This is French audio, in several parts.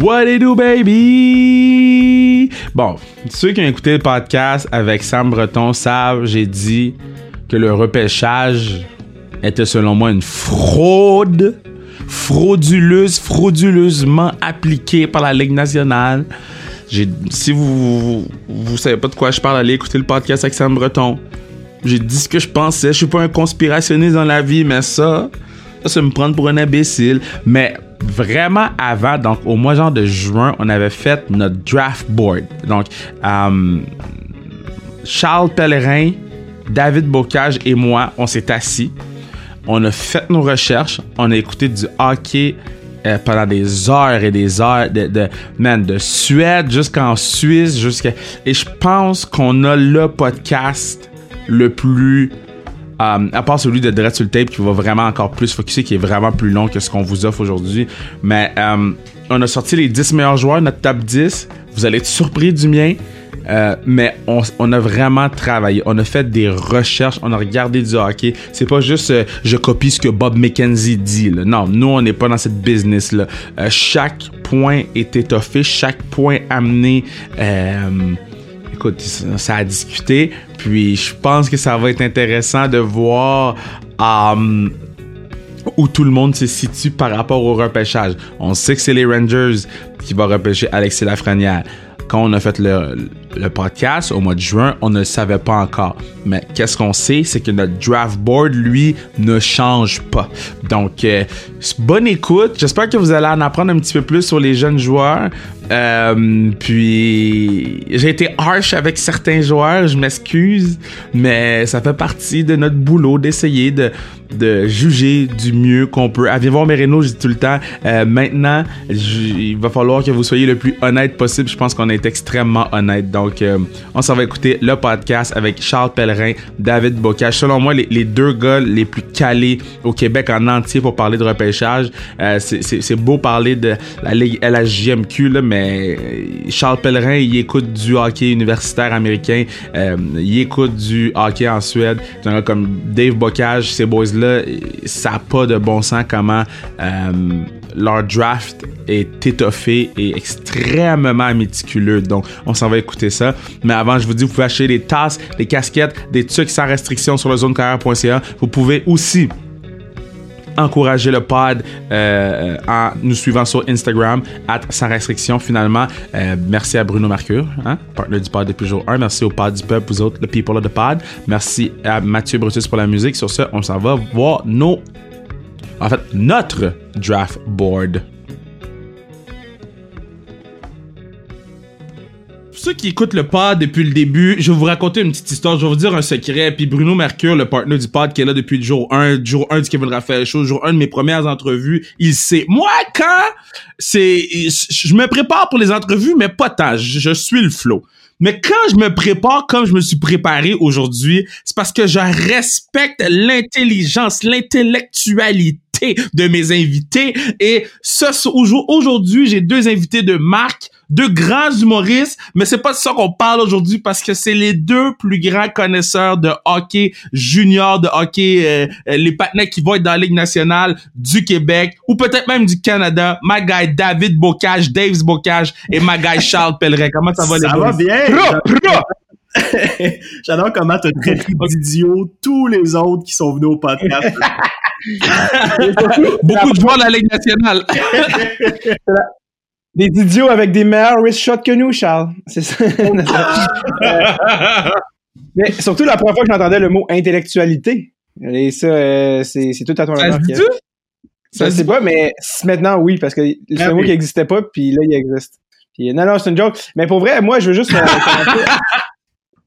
What it do, baby? Bon, ceux qui ont écouté le podcast avec Sam Breton savent, j'ai dit que le repêchage était selon moi une fraude, frauduleuse, frauduleusement appliquée par la Ligue nationale. Si vous, vous, savez pas de quoi je parle, allez écouter le podcast avec Sam Breton. J'ai dit ce que je pensais. Je suis pas un conspirationniste dans la vie, mais ça, ça, me prendre pour un imbécile. Mais vraiment avant, donc au mois genre de juin, on avait fait notre draft board. Donc, euh, Charles Pellerin, David Bocage et moi, on s'est assis. On a fait nos recherches. On a écouté du hockey euh, pendant des heures et des heures de, de man, de Suède jusqu'en Suisse jusqu'à et je pense qu'on a le podcast le plus euh, à part celui de Dread sur Tape qui va vraiment encore plus focuser, qui est vraiment plus long que ce qu'on vous offre aujourd'hui. Mais euh, on a sorti les 10 meilleurs joueurs, notre top 10. Vous allez être surpris du mien. Euh, mais on, a vraiment travaillé. On a fait des recherches. On a regardé du hockey. C'est pas juste je copie ce que Bob McKenzie dit. Non, nous, on n'est pas dans cette business-là. chaque point est étoffé. Chaque point amené écoute, ça a discuté. Puis je pense que ça va être intéressant de voir um, où tout le monde se situe par rapport au repêchage. On sait que c'est les Rangers qui vont repêcher Alexis Lafrenière. Quand on a fait le, le podcast au mois de juin, on ne le savait pas encore. Mais qu'est-ce qu'on sait, c'est que notre draft board, lui, ne change pas. Donc, euh, bonne écoute. J'espère que vous allez en apprendre un petit peu plus sur les jeunes joueurs. Euh, puis, j'ai été harsh avec certains joueurs, je m'excuse, mais ça fait partie de notre boulot d'essayer de, de juger du mieux qu'on peut. À voir Merino, je dis tout le temps, euh, maintenant, il va falloir que vous soyez le plus honnête possible. Je pense qu'on est extrêmement honnête. Donc, euh, on s'en va écouter le podcast avec Charles Pellerin, David Bocage. Selon moi, les, deux gars les plus calés au Québec en entier pour parler de repêchage. Euh, c'est beau parler de la Ligue LHJMQ, là, mais Charles Pellerin, il écoute du hockey universitaire américain. Euh, il écoute du hockey en Suède. Comme Dave Bocage, ces boys-là, ça n'a pas de bon sens comment leur draft est étoffé et extrêmement méticuleux. Donc, on s'en va écouter ça. Mais avant, je vous dis, vous pouvez acheter des tasses, des casquettes, des trucs sans restriction sur le zonecarrière.ca. Vous pouvez aussi encourager le pod euh, en nous suivant sur Instagram, at sans restriction finalement. Euh, merci à Bruno Mercure, hein, partenaire du pod depuis jour 1. Merci au pod du peuple, vous autres, le people of the pod. Merci à Mathieu Brutus pour la musique. Sur ce, on s'en va voir nos en fait, notre draft board. Ceux qui écoutent le pod depuis le début, je vais vous raconter une petite histoire, je vais vous dire un secret, puis Bruno Mercure, le partenaire du pod qui est là depuis le jour 1, jour 1 du Kevin Raphaël Show, jour 1 de mes premières entrevues, il sait. Moi, quand c'est... Je me prépare pour les entrevues, mais pas tant, je suis le flow. Mais quand je me prépare comme je me suis préparé aujourd'hui, c'est parce que je respecte l'intelligence, l'intellectualité de mes invités. Et ce, aujourd'hui, j'ai deux invités de marque, deux grands humoristes, mais c'est pas de ça qu'on parle aujourd'hui parce que c'est les deux plus grands connaisseurs de hockey junior, de hockey, euh, euh, les partenaires qui vont être dans la Ligue nationale du Québec ou peut-être même du Canada. Ma guy David Bocage, Dave Bocage et ma guy Charles Pellerin. Comment ça va les Ça va bien! J'adore comment tu traites d'idiot tous les autres qui sont venus au podcast. Beaucoup de joueurs de la Ligue nationale. des idiots avec des meilleurs wrist shots que nous, Charles. C'est ça. Mais surtout la première fois que j'entendais le mot intellectualité. Et ça, euh, c'est, tout à ton honneur. Ça se dit pas, mais maintenant, oui, parce que c'est un mot qui n'existait pas, puis là, il existe. Puis, non, non, c'est une joke. Mais pour vrai, moi, je veux juste... Euh,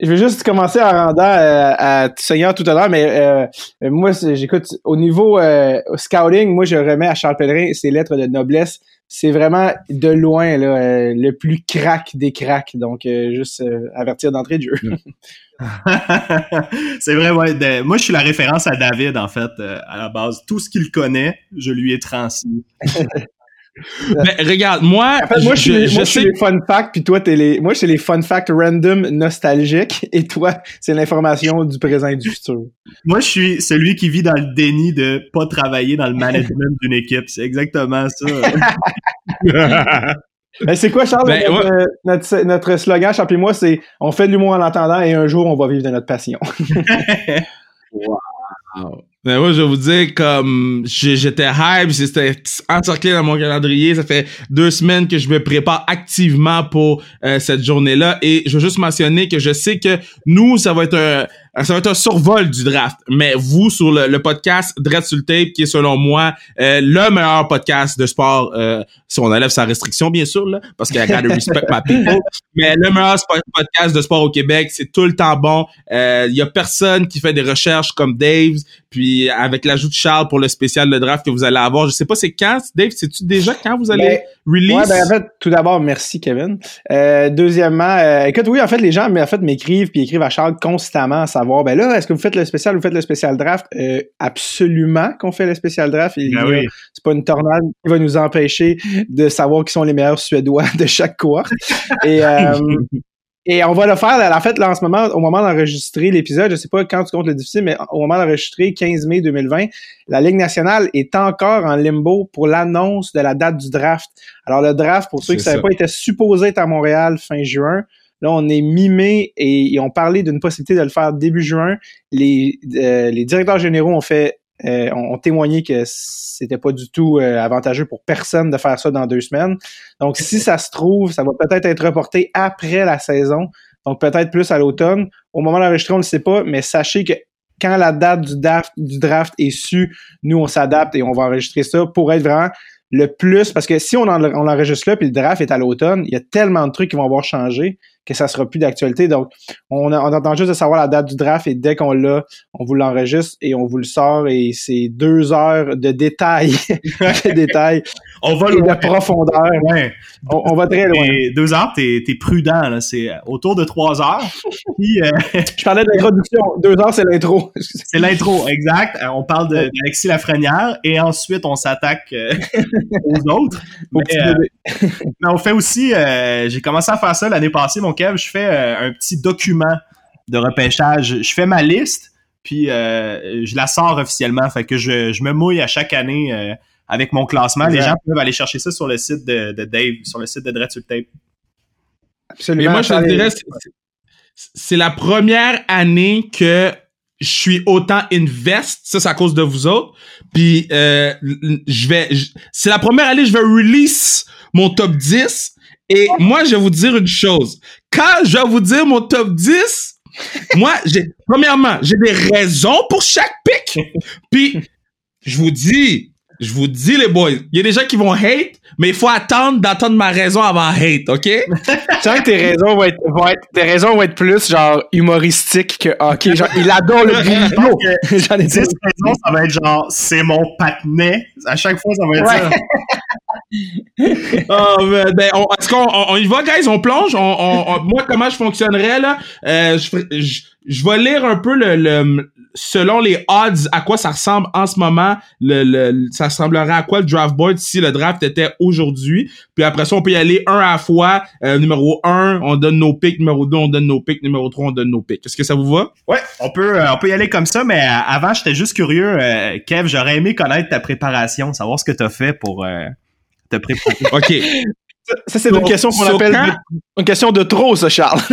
je vais juste commencer en rendant euh, à Seigneur tout à l'heure, mais euh, moi, j'écoute, au niveau euh, scouting, moi, je remets à Charles Pellerin ses lettres de noblesse. C'est vraiment de loin là, le plus crack des cracks. Donc, juste avertir d'entrée de jeu. c'est vrai, ouais. moi, je suis la référence à David, en fait, à la base. Tout ce qu'il connaît, je lui ai transmis. Mais regarde, moi, moi, je, je, suis les fun facts, puis toi, t'es les. Moi, c'est les fun facts random nostalgiques, et toi, c'est l'information du présent et du futur. Moi, je suis celui qui vit dans le déni de pas travailler dans le management d'une équipe. C'est exactement ça. Ben, c'est quoi, Charles? Ben, notre, notre, notre, slogan, Charles et moi, c'est on fait de l'humour en l'entendant et un jour, on va vivre de notre passion. wow. Mais moi, je vais vous dire, comme j'étais hype, c'était encerclé dans mon calendrier. Ça fait deux semaines que je me prépare activement pour euh, cette journée-là. Et je veux juste mentionner que je sais que nous, ça va être un, ça va être un survol du draft. Mais vous, sur le, podcast Dread sur le tape, qui est selon moi euh, le meilleur podcast de sport, euh, si on enlève sa restriction, bien sûr, là, parce qu'il y a respect my people. Mais le meilleur podcast de sport au Québec, c'est tout le temps bon. Il y a personne qui fait des recherches comme Dave. Puis avec l'ajout de Charles pour le spécial de draft que vous allez avoir, je sais pas c'est quand, Dave, sais-tu déjà quand vous allez ben, release? Ouais, ben en fait, tout d'abord, merci Kevin. Euh, deuxièmement, euh, écoute, oui, en fait, les gens mais en fait m'écrivent puis écrivent à Charles constamment à savoir, ben là, est-ce que vous faites le spécial, vous faites le spécial draft? Euh, absolument qu'on fait le spécial draft. Ben oui. C'est pas une tornade qui va nous empêcher de savoir qui sont les meilleurs Suédois de chaque cohorte. Et euh, Et on va le faire, en fait, là, en ce moment, au moment d'enregistrer l'épisode, je sais pas quand tu comptes le difficile, mais au moment d'enregistrer 15 mai 2020, la Ligue nationale est encore en limbo pour l'annonce de la date du draft. Alors, le draft, pour ceux qui ne savaient pas, était supposé être à Montréal fin juin. Là, on est mi-mai et ils ont parlé d'une possibilité de le faire début juin. Les, euh, les directeurs généraux ont fait euh, ont, témoigné que c'était pas du tout euh, avantageux pour personne de faire ça dans deux semaines. Donc, si ça se trouve, ça va peut-être être reporté après la saison, donc peut-être plus à l'automne. Au moment d'enregistrer, on ne le sait pas, mais sachez que quand la date du draft, est su, nous, on s'adapte et on va enregistrer ça pour être vraiment le plus, parce que si on, en, on l'enregistre là, puis le draft est à l'automne, il y a tellement de trucs qui vont avoir changé que ça sera plus d'actualité. Donc, on, on attend juste de savoir la date du draft et dès qu'on l'a, on vous l'enregistre et on vous le sort et c'est deux heures de détails, de détails on va et de profondeur. On, va très loin. deux heures, t'es es prudent. là. C'est autour de trois heures. Puis, euh, Je parlais de l'introduction. Deux heures, c'est l'intro. c'est l'intro, exact. Euh, on parle d'Alexis Lafrenière et ensuite on s'attaque euh, aux autres. Mais, on fait aussi, j'ai commencé à faire ça l'année passée, mon Kev, je fais un petit document de repêchage. Je fais ma liste, puis je la sors officiellement. Fait que je, je me mouille à chaque année avec mon classement. Les gens peuvent aller chercher ça sur le site de, Dave, sur le site de Dread Tape. Absolument. Mais moi, je te dirais, c'est la première année que je suis autant invest, ça c'est à cause de vous autres. Puis euh, je vais c'est la première année que je vais release mon top 10 et moi je vais vous dire une chose. Quand je vais vous dire mon top 10, moi j'ai premièrement, j'ai des raisons pour chaque pick. Puis je vous dis je vous dis, les boys, il y a des gens qui vont hate, mais il faut attendre d'entendre ma raison avant hate, OK? Tu sens que tes raisons vont être, vont être, tes raisons vont être plus, genre, humoristiques que, OK, genre, il adore le vidéo. J'en ai 10 raisons, ça va être genre, c'est mon patinet. À chaque fois, ça va être ça. oh, ben, on, est-ce qu'on on, y va, guys? On plonge? On, moi, comment je fonctionnerais, là? Euh, je, je, je vais lire un peu le, le, selon les odds à quoi ça ressemble en ce moment le, le ça ressemblerait à quoi le draft board si le draft était aujourd'hui? Puis après ça on peut y aller un à la fois euh, numéro 1 on donne nos picks numéro 2 on donne nos picks numéro 3 on donne nos picks est-ce que ça vous va? Ouais on peut euh, on peut y aller comme ça mais euh, avant j'étais juste curieux Kev j'aurais aimé connaître ta préparation savoir ce que tu as fait pour ok ça, c'est une question qu'on appelle une question de trop, ça, Charles.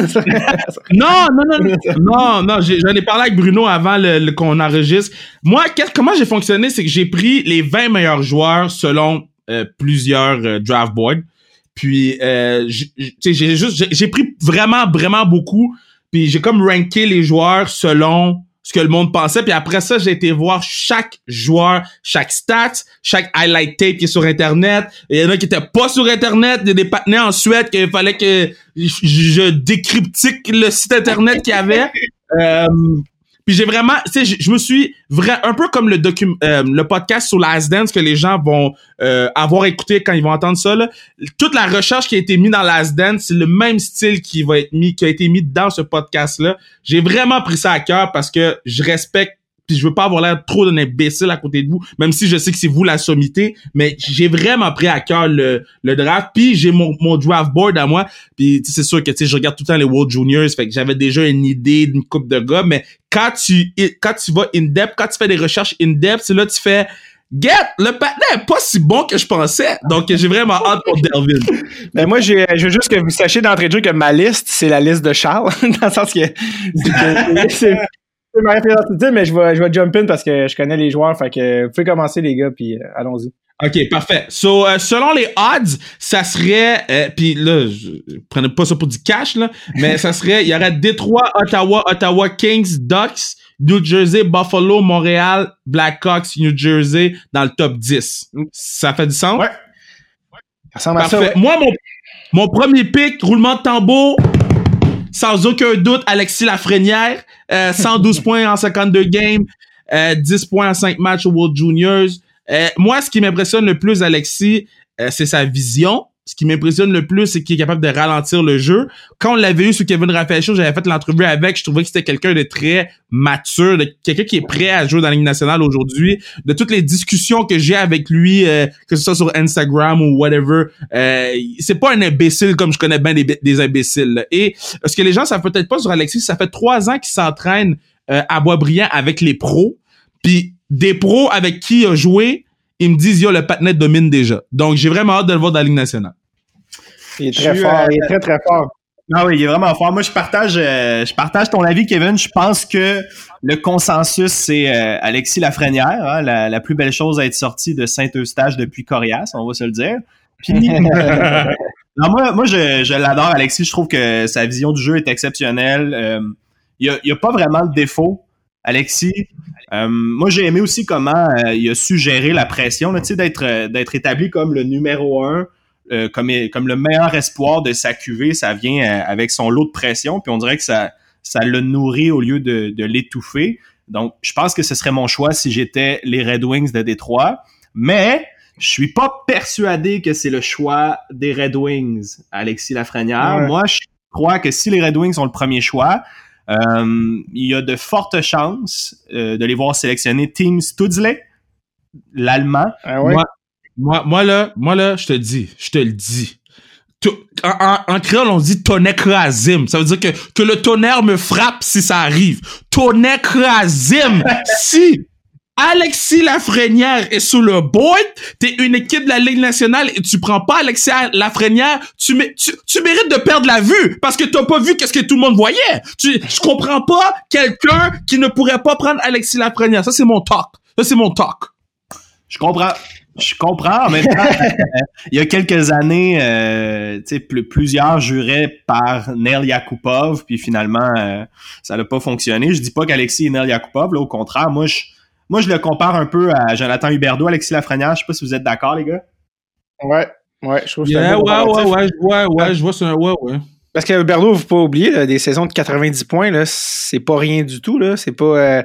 non, non, non, non, non, j'en ai parlé avec Bruno avant le, qu'on enregistre. Moi, comment j'ai fonctionné, c'est que j'ai pris les 20 meilleurs joueurs selon euh, plusieurs euh, draft boards. Puis, euh, j'ai juste, j'ai pris vraiment, vraiment beaucoup. Puis j'ai comme ranké les joueurs selon ce que le monde pensait. Puis après ça, j'ai été voir chaque joueur, chaque stats, chaque highlight tape qui est sur Internet. Il y en a qui étaient pas sur Internet. Il y a des partenaires en Suède qu'il fallait que je décryptique le site Internet qu'il y avait. Euh, puis j'ai vraiment, tu sais, je me suis vrai un peu comme le docu euh, le podcast sur Last Dance que les gens vont euh, avoir écouté quand ils vont entendre ça. Là. Toute la recherche qui a été mise dans Last Dance, c'est le même style qui va être mis, qui a été mis dans ce podcast là. J'ai vraiment pris ça à cœur parce que je respecte puis je veux pas avoir l'air trop d'un imbécile à côté de vous, même si je sais que c'est vous la sommité, mais j'ai vraiment pris à cœur le, le draft, puis j'ai mon, mon draft board à moi, puis c'est sûr que tu sais je regarde tout le temps les World Juniors, fait que j'avais déjà une idée d'une coupe de gars, mais quand tu quand tu vas in depth, quand tu fais des recherches in depth, c'est là tu fais get, le patin est pas si bon que je pensais. Donc, j'ai vraiment hâte pour Dervin. Ben, moi, j'ai, je veux juste que vous sachiez d'entrée de jeu que ma liste, c'est la liste de Charles. dans le sens que c'est, ma référence mais je vais, je vais jump in parce que je connais les joueurs. Fait que vous pouvez commencer, les gars, puis euh, allons-y. OK, parfait. So, euh, selon les odds, ça serait, euh, puis là, je, prenez pas ça pour du cash, là, mais ça serait, il y aurait Détroit, Ottawa, Ottawa Kings, Ducks, New Jersey, Buffalo, Montréal, Blackhawks, New Jersey dans le top 10. Ça fait du sens? Ouais. Ça parfait. Moi, mon, mon premier pick, roulement de tambour, sans aucun doute, Alexis Lafrenière, euh, 112 points en 52 games, euh, 10 points en 5 matchs au World Juniors. Euh, moi, ce qui m'impressionne le plus, Alexis, euh, c'est sa vision. Ce qui m'impressionne le plus, c'est qu'il est capable de ralentir le jeu. Quand on l'avait eu sur Kevin Raphaël j'avais fait l'entrevue avec, je trouvais que c'était quelqu'un de très mature, de quelqu'un qui est prêt à jouer dans la Ligue nationale aujourd'hui. De toutes les discussions que j'ai avec lui, euh, que ce soit sur Instagram ou whatever, euh, c'est pas un imbécile comme je connais bien des, imbéciles. Et ce que les gens savent peut-être pas sur Alexis, ça fait trois ans qu'il s'entraîne à Boisbriand avec les pros. Puis des pros avec qui il a joué, ils me disent, yo, le patinet domine déjà. Donc, j'ai vraiment hâte de le voir dans la Ligue nationale. Il est très fort, il est très, très fort. Non, oui, il est vraiment fort. Moi, je partage, euh, je partage ton avis, Kevin. Je pense que le consensus, c'est euh, Alexis Lafrenière, hein, la, plus belle chose à être sortie de Saint-Eustache depuis Corias, on va se le dire. Puis, non, moi, moi je, je l'adore, Alexis. Je trouve que sa vision du jeu est exceptionnelle. Euh, il n'y a, a, pas vraiment de défaut. Alexis, euh, moi j'ai aimé aussi comment euh, il a su gérer la pression, d'être euh, d'être établi comme le numéro un, comme, comme le meilleur espoir de sa QV, ça vient avec son lot de pression, puis on dirait que ça, ça le nourrit au lieu de, de l'étouffer. Donc, je pense que ce serait mon choix si j'étais les Red Wings de Détroit. Mais je suis pas persuadé que c'est le choix des Red Wings, Alexis Lafrenière. Moi, je crois que si les Red Wings ont le premier choix, euh, il y a de fortes chances euh, de les voir sélectionner Team Studsley, l'allemand. Ah moi, moi, moi, là, moi là, je te dis, je te le dis. En, en, créole, on dit tonekrazim. Ça veut dire que, que le tonnerre me frappe si ça arrive. Tonekrazim. si Alexis Lafrenière est sous le board, t'es une équipe de la Ligue nationale et tu prends pas Alexis Lafrenière, tu, tu, tu mérites de perdre la vue parce que t'as pas vu qu'est-ce que tout le monde voyait. Tu, je comprends pas quelqu'un qui ne pourrait pas prendre Alexis Lafrenière. Ça, c'est mon talk. Ça, c'est mon talk. Je comprends. Je comprends. En même temps, il y a quelques années, euh, plusieurs juraient par Neil Yakupov, puis finalement, euh, ça n'a pas fonctionné. Je dis pas qu'Alexis est Neil Yakupov, là, au contraire, moi, je moi, je le compare un peu à Jonathan Huberdeau, Alexis Lafrenière. Je sais pas si vous êtes d'accord, les gars. Ouais, ouais, je trouve que c'est ouais, ouais, ouais, ouais, je vois, ouais, je vois, c'est un ouais, ouais. Parce que Berdo, faut pas oublier, des saisons de 90 points, c'est pas rien du tout. C'est pas, euh,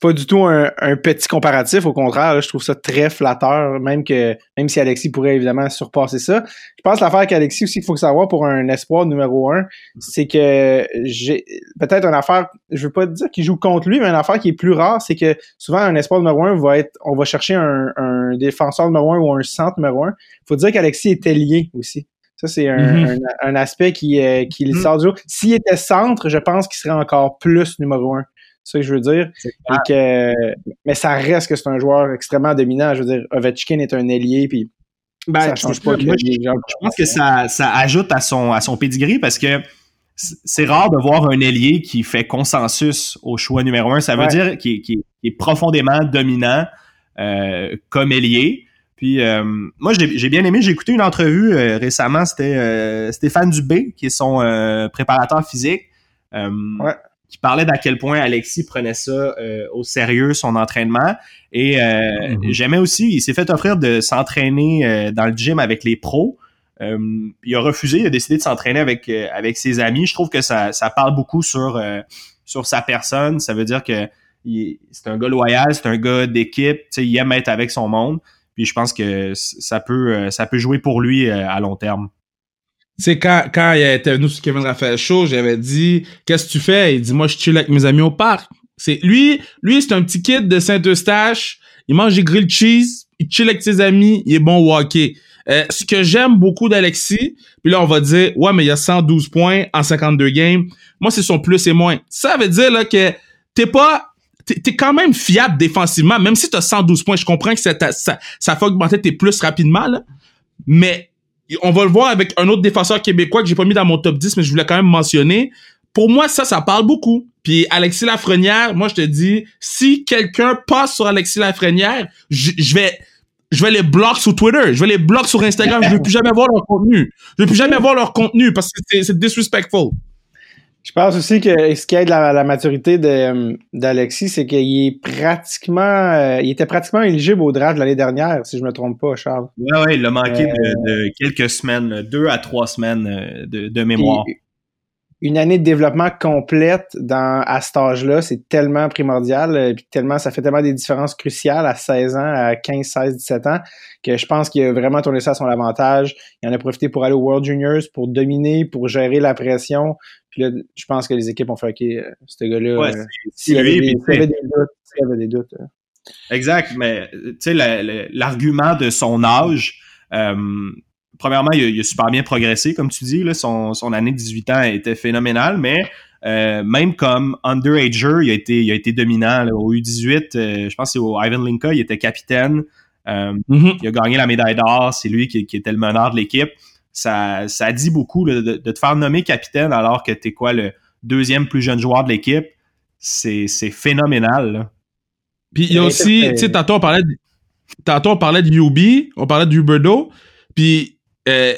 pas du tout un, petit comparatif. Au contraire, je trouve ça très flatteur, même que même si Alexis pourrait évidemment surpasser ça. Je pense que l'affaire avec Alexis aussi qu'il faut savoir pour un espoir numéro un, c'est que j'ai peut-être une affaire, je veux pas dire qu'il joue contre lui, mais une affaire qui est plus rare, c'est que souvent un espoir numéro un va être, on va chercher un défenseur numéro un ou un centre numéro un. Il faut dire qu'Alexis était lié aussi. Ça, c'est un, mhm. un, aspect qui, euh, qui mhm. sort du haut. S'il était centre, je pense qu'il serait encore plus numéro un. C'est ça que je veux dire. que, mais ça reste que c'est un joueur extrêmement dominant. Je veux dire, Ovechkin est un ailier, puis ben, ça change pas. je, pense que ça, ça ajoute à son, à son pedigree parce que c'est rare de voir un ailier qui fait consensus au choix numéro un. Ça veut dire qu'il est profondément dominant euh, comme ailier. Puis euh, moi, j'ai bien aimé, j'ai écouté une entrevue euh, récemment, c'était euh, Stéphane Dubé, qui est son préparateur physique, qui parlait d'à quel point Alexis prenait ça au sérieux, son entraînement. Et mm-hmm. j'aimais aussi, il s'est fait offrir de s'entraîner dans le gym avec les pros. il a refusé, il a décidé de s'entraîner avec, avec ses amis. Je trouve que ça, ça parle beaucoup sur, sur sa personne. Ça veut dire que c'est un gars loyal, c'est un gars d'équipe, il aime être avec son monde. Puis je pense que ça peut, euh, ça peut jouer pour lui euh, à long terme. C'est quand, quand il était venu sur Kevin Raphaël Show, j'avais dit Qu'est-ce que tu fais? Il dit Moi je chill avec mes amis au parc. C'est lui, lui, c'est un petit kid de Saint-Eustache. Il mange des grilled cheese, il chill avec ses amis, il est bon au hockey. Euh, ce que j'aime beaucoup d'Alexis, puis là on va dire ouais mais il y a 112 points en 52 games. Moi c'est son plus et moins. Ça veut dire là que t'es pas t'es quand même fiable défensivement, même si t'as 112 points. Je comprends que ça, ça, ça fait augmenter tes plus rapidement, là. Mais on va le voir avec un autre défenseur québécois que j'ai pas mis dans mon top 10, mais je voulais quand même mentionner. Pour moi, ça, ça parle beaucoup. Puis Alexis Lafrenière, moi, je te dis, si quelqu'un passe sur Alexis Lafrenière, je vais je vais les bloquer sur Twitter, je vais les bloquer sur Instagram, je vais plus jamais voir leur contenu. Je vais plus jamais voir leur contenu parce que c'est disrespectful. Je pense aussi que ce qui aide la, la maturité d'Alexis, c'est qu'il est pratiquement, euh, il était pratiquement éligible au draft l'année dernière, si je me trompe pas, Charles. Ouais, ouais, il a manqué de, quelques semaines, deux à trois semaines euh, de, de mémoire une année de développement complète dans, à cet âge-là, c'est tellement primordial, euh, puis tellement, ça fait tellement des différences cruciales à 16 ans, à 15, 16, 17 ans, que je pense qu'il a vraiment tourné ça à son avantage. Il en a profité pour aller au World Juniors, pour dominer, pour gérer la pression. Puis là, je pense que les équipes ont fait OK, euh, ce gars-là, ouais, euh, s'il y, avait des doutes, avait des doutes. Exact, mais tu sais, l'argument de son âge, euh, premièrement, il a, super bien progressé, comme tu dis. Là, son, son année de 18 ans était phénoménale, mais euh, même comme underager, il a été, il a été dominant. au U18, euh, je pense que c'est au Ivan Linka, il était capitaine. Euh, mm-hmm. Il a gagné la médaille d'or. C'est lui qui, qui, était le meneur de l'équipe. Ça, ça dit beaucoup de, de, te faire nommer capitaine alors que tu es quoi le deuxième plus jeune joueur de l'équipe. C'est, c'est phénoménal. Puis il y a aussi, tu sais, tantôt on parlait de, tantôt on parlait de Yubi, on parlait de Huberdo. Puis euh,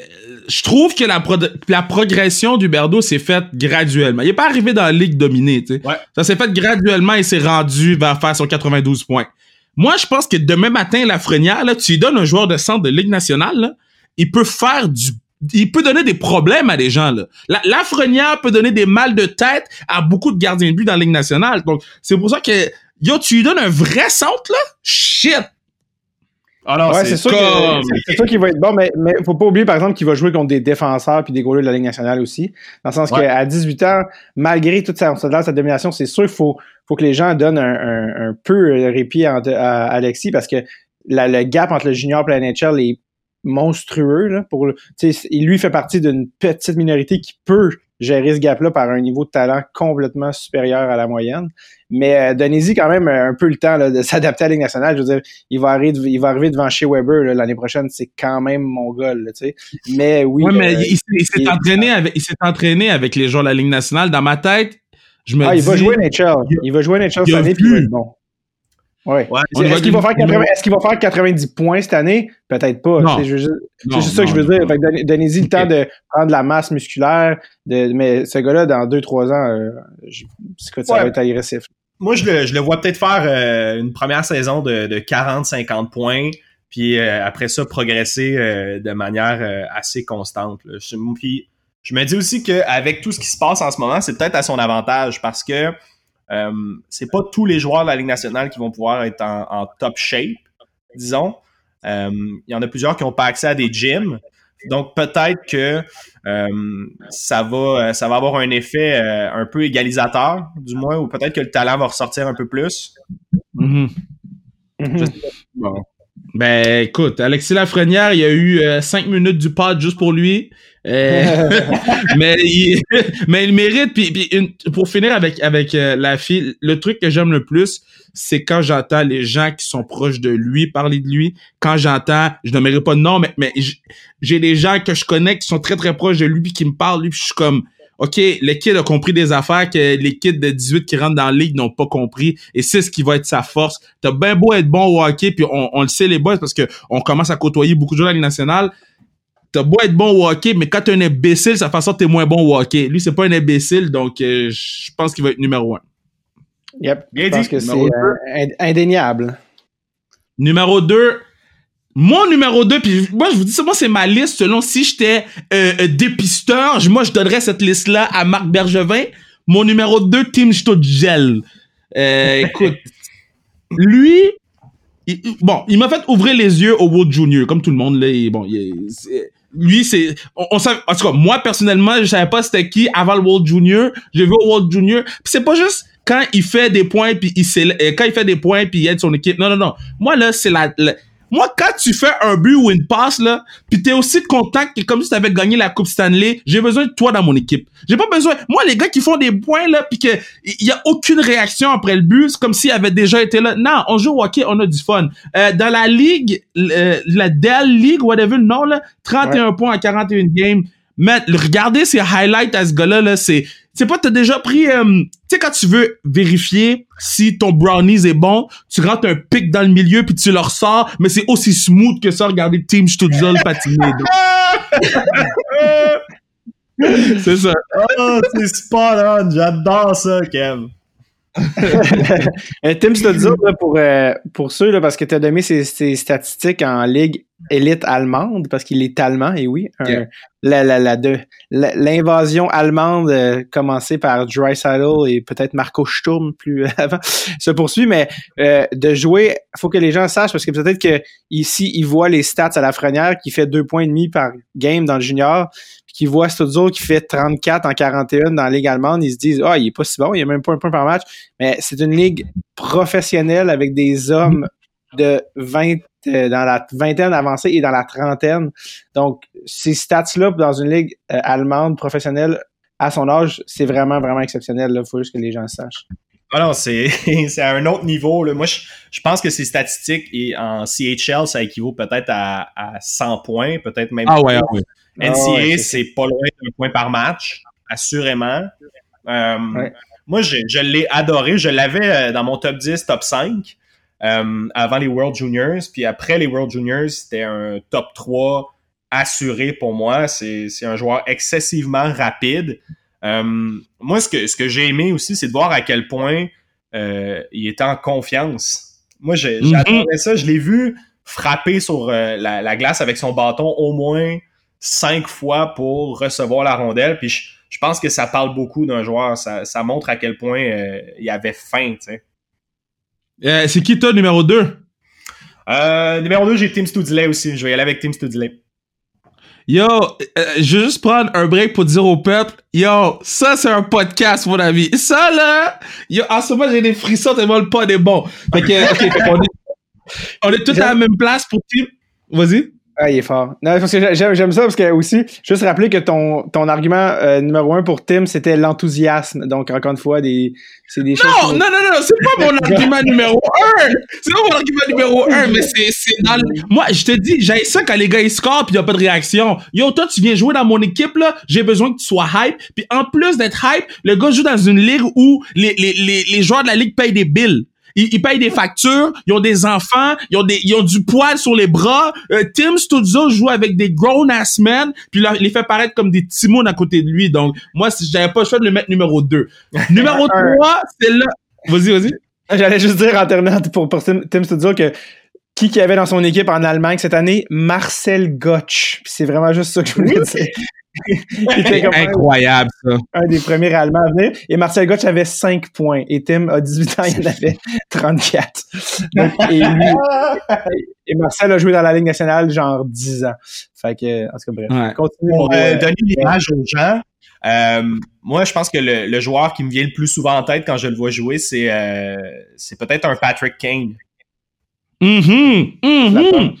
je trouve que la, la progression du Berdo s'est faite graduellement. Il est pas arrivé dans la ligue dominée, tu sais. Ça s'est fait graduellement et s'est rendu vers faire son 92 points. Moi, je pense que demain matin, la Frenière, là, tu lui donnes un joueur de centre de ligue nationale, là, il peut faire du il peut donner des problèmes à des gens là. La, la peut donner des mal de tête à beaucoup de gardiens de but dans la ligue nationale. Donc c'est pour ça que yo tu lui donnes un vrai centre là, shit, alors, ouais, c'est sûr, qu'il va être bon, mais, mais faut pas oublier, par exemple, qu'il va jouer contre des défenseurs puis des goalers de la Ligue nationale aussi. Dans le sens qu'à 18 ans, malgré toute sa, sa domination, c'est sûr qu'il faut, faut que les gens donnent un, un, peu de répit à, Alexis parce que la, le gap entre le junior et la NHL est monstrueux. Là, pour, il lui fait partie d'une petite minorité qui peut gérer ce gap-là par un niveau de talent complètement supérieur à la moyenne. Mais euh, y quand même, un peu le temps de s'adapter à la Ligue nationale. Je veux dire, il va arriver, il va arriver devant chez Weber l'année prochaine. C'est quand même mon goal, tu sais. Mais oui. mais euh, il, s'est entraîné avec, il s'est entraîné avec les joueurs de la Ligue nationale. Dans ma tête, je me ah, dis. Il va jouer NHL. Il va jouer NHL cette année, puis bon. Ouais. est-ce qu'il va, faire 80, est va faire 90 points cette année? Peut-être pas. C'est juste, ça que je veux dire. Donnez-y le temps de prendre la masse musculaire. De, mais ce gars-là, dans 2-3 ans, euh, je, ça va être agressif. Moi, je le, je le vois peut-être faire euh, une première saison de, de 40-50 points, puis euh, après ça, progresser de manière assez constante. Je, puis, je me dis aussi qu'avec tout ce qui se passe en ce moment, c'est peut-être à son avantage parce que euh, c'est pas tous les joueurs de la Ligue nationale qui vont pouvoir être en, top shape, disons. Euh, il y en a plusieurs qui n'ont pas accès à des gyms. Donc peut-être que euh, ça va ça va avoir un effet un peu égalisateur, du moins, ou peut-être que le talent va ressortir un peu plus. Mm-hmm. Mm-hmm. Ben écoute, Alexis Lafrenière, il y a eu cinq minutes du pod juste pour lui. Euh, mais, il, mais il mérite. Puis, puis pour finir avec, avec euh, la fille, le truc que j'aime le plus, c'est quand j'entends les gens qui sont proches de lui parler de lui. Quand j'entends, je ne mérite pas de nom, mais, mais j'ai des gens que je connais qui sont très très proches de lui puis qui me parlent, lui, puis je suis comme OK, les kids ont compris des affaires que les kids de 18 qui rentrent dans la ligue n'ont pas compris. Et c'est ce qui va être sa force. T'as bien beau être bon au hockey, puis on, on le sait les boys parce que on commence à côtoyer beaucoup de joueurs de la Ligue nationale t'as beau être bon au hockey, mais quand t'es un imbécile, ça fait en sorte que t'es moins bon au hockey. Lui, c'est pas un imbécile, donc euh, je pense qu'il va être numéro un. Yep, je pense que c'est euh, indéniable. Numéro 2, mon numéro 2, puis moi je vous dis ça, moi c'est ma liste selon si j'étais euh, dépisteur, moi je donnerais cette liste-là à Marc Bergevin. Mon numéro 2, Tim Stutgel. écoute, lui, bon, il m'a fait ouvrir les yeux au World Junior, comme tout le monde là. bon, il, lui, c'est, on, savait, en tout cas, moi, personnellement, je savais pas c'était qui avant le World Junior. J'ai vu au World Junior. C'est pas juste quand il fait des points puis il euh, quand il fait des points puis il aide son équipe. Non, non, non. Moi, là, c'est la, Moi, quand tu fais un but ou une passe, là, pis t'es aussi content que comme si t'avais gagné la Coupe Stanley, j'ai besoin de toi dans mon équipe. J'ai pas besoin. Moi, les gars qui font des points, là, pis que y a aucune réaction après le but, c'est comme s'ils avaient déjà été là. Non, on joue au hockey, on a du fun. Euh, dans la ligue, euh, la Dell League, whatever, non, là, 31 points en 41 games. Mais regardez ces highlights à ce gars-là, là, c'est, c'est pas, t'as déjà pris, euh, tu sais, quand tu veux vérifier si ton brownies est bon, tu rentres un pic dans le milieu puis tu le ressors, mais c'est aussi smooth que ça, regardez Team Stutzel patiner. c'est ça. Oh, c'est spot on, j'adore ça, Kev. Tim Stutzel, pour, euh, pour ceux, là, parce que tu as donné ses, ses, statistiques en ligue élite allemande, parce qu'il est allemand, et oui, un, la, la, la, de, l'invasion allemande euh, commencée par Dreisaitl et peut-être Marco Sturm plus avant se poursuit, mais euh, de jouer, faut que les gens sachent, parce que peut-être que ici, ils voient les stats à la frenière qui fait deux points et demi par game dans le junior, qui voit Stutzel qui fait 34 en 41 dans la Ligue allemande, ils se disent Ah, oh, il est pas si bon, il a même pas un point par match. Mais c'est une ligue professionnelle avec des hommes de 20 euh, dans la vingtaine avancée et dans la trentaine. Donc, ces stats-là dans une ligue euh, allemande professionnelle à son âge, c'est vraiment, vraiment exceptionnel. Il faut juste que les gens sachent. Alors, c'est à un autre niveau. Là. Moi, je, je, pense que ces statistiques et en CHL, ça équivaut peut-être à, à 100 points, peut-être même. Ah ouais, ah ouais. NCA, oh, ouais, c'est pas loin d'un point par match, assurément. Euh, ouais. Moi, je, je l'ai adoré. Je l'avais dans mon top 10, top 5 euh, avant les World Juniors. Puis après les World Juniors, c'était un top 3 assuré pour moi. C'est un joueur excessivement rapide. Euh, moi, ce que, ce que j'ai aimé aussi, c'est de voir à quel point euh, il était en confiance. Moi, j'adorais mm -hmm. ça. Je l'ai vu frapper sur euh, la, la, glace avec son bâton au moins cinq fois pour recevoir la rondelle. Puis je, je pense que ça parle beaucoup d'un joueur. Ça, ça, montre à quel point il avait faim. sais. Euh, c'est qui toi, numéro 2? Euh, numéro 2, j'ai Tim Studley aussi. Je vais y aller avec Tim Studley. Yo, euh, je vais juste prendre un break pour dire au peuple, yo, ça c'est un podcast, mon ami. Ça là, yo, en ce moment j'ai des frissons tellement le pod est bon. Fait que, on est, on est tous à la même place pour Tim. Vas-y. Ah, il est fort. Non, parce que j'aime ça parce que aussi, juste rappeler que ton, ton argument euh, numéro un pour Tim, c'était l'enthousiasme. Donc, encore une fois, des, c'est des non, choses. Non, non, non, non, c'est pas mon argument numéro un. C'est pas mon argument numéro un, mais c'est, c'est dans le... Moi, je te dis, j'ai ça quand les gars ils scorent pis y a pas de réaction. Yo, toi, tu viens jouer dans mon équipe, là, j'ai besoin que tu sois hype. Puis en plus d'être hype, le gars joue dans une ligue où les, les, les, les joueurs de la ligue payent des bills ils, ils, payent des factures, ils ont des enfants, ils ont des, ils ont du poil sur les bras. Euh, Tim Studio joue avec des grown ass men, puis là, il les fait paraître comme des timons à côté de lui. Donc, moi, si j'avais pas le choix de le mettre numéro 2. numéro 3, c'est là. Vas-y, vas-y. J'allais juste dire en pour, pour Tim, Tim Studio que qui qui avait dans son équipe en Allemagne cette année? Marcel Gotch. C'est vraiment juste ça que je voulais dire. Incroyable, ça. Un des premiers Allemands à venir. Et Marcel Gotch avait 5 points. Et Tim, à 18 ans, il en avait 34. Donc, et, lui, et, Marcel a joué dans la Ligue nationale genre 10 ans. Fait que, en tout cas, bref. Ouais. Continue. Pour euh, donner l'image aux gens, euh, moi, je pense que le, le, joueur qui me vient le plus souvent en tête quand je le vois jouer, c'est euh, c'est peut-être un Patrick Kane. Mm -hmm, mm -hmm.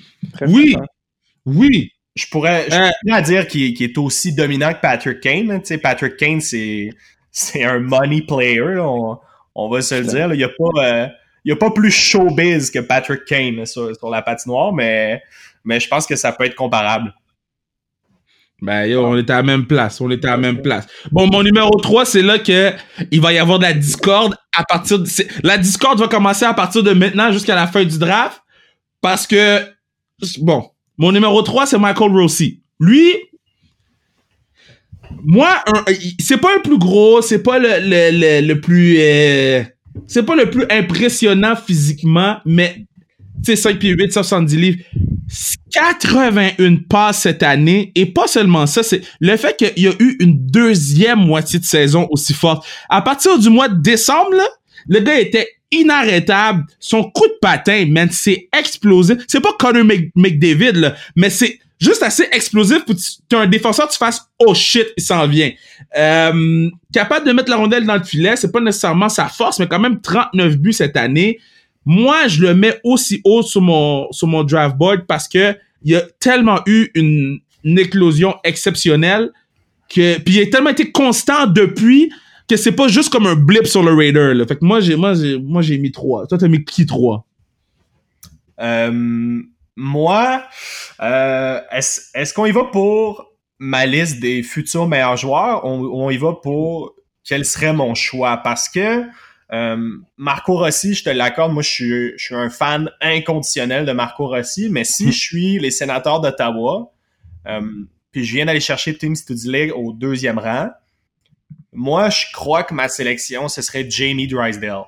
Oui, oui je pourrais, je euh, pourrais dire qu'il qu est aussi dominant que Patrick Kane. Tu sais, Patrick Kane, c'est, c'est un money player, on, on, va se le dire. Il n'y a, pas, euh, y a pas plus showbiz que Patrick Kane sur, sur, la patinoire, mais, mais je pense que ça peut être comparable. Ben yo, on était à la même place, on était à la même place. Bon, mon numéro 3, c'est là que il va y avoir de la discorde à partir de la discorde va commencer à partir de maintenant jusqu'à la fin du draft parce que bon, mon numéro 3, c'est Michael Rossi. Lui, moi, c'est pas le plus gros, c'est pas le, plus... Euh, c'est pas le plus impressionnant physiquement, mais tu sais, 5 pieds 8, 170 livres. 81 passes cette année, et pas seulement ça, c'est le fait qu'il y a eu une deuxième moitié de saison aussi forte. À partir du mois de décembre, là, le gars était inarrêtable. Son coup de patin, man, c'est explosif. C'est pas Connor McDavid, là, mais c'est juste assez explosif pour que un défenseur, tu fasses « Oh shit, il s'en vient euh, Capable de mettre la rondelle dans le filet, c'est pas nécessairement sa force, mais quand même 39 buts cette année. moi, je le mets aussi haut sur mon, sur mon board parce que il y a tellement eu une, éclosion exceptionnelle que, puis il a tellement été constant depuis que c'est pas juste comme un blip sur le Raider, là. Fait que moi, j'ai, moi, j'ai, moi, j'ai mis trois. Toi, t'as mis qui trois? Euh, moi, euh, est-ce, qu'on y va pour ma liste des futurs meilleurs joueurs? Ou on, y va pour quel serait mon choix? Parce que euh, Marco Rossi, je te l'accorde, moi je suis, je suis un fan inconditionnel de Marco Rossi, mais si hmm. je suis les sénateurs d'Ottawa, euh, puis je viens d'aller chercher Team Study au deuxième rang, moi je crois que ma sélection, ce serait Jamie Drysdale.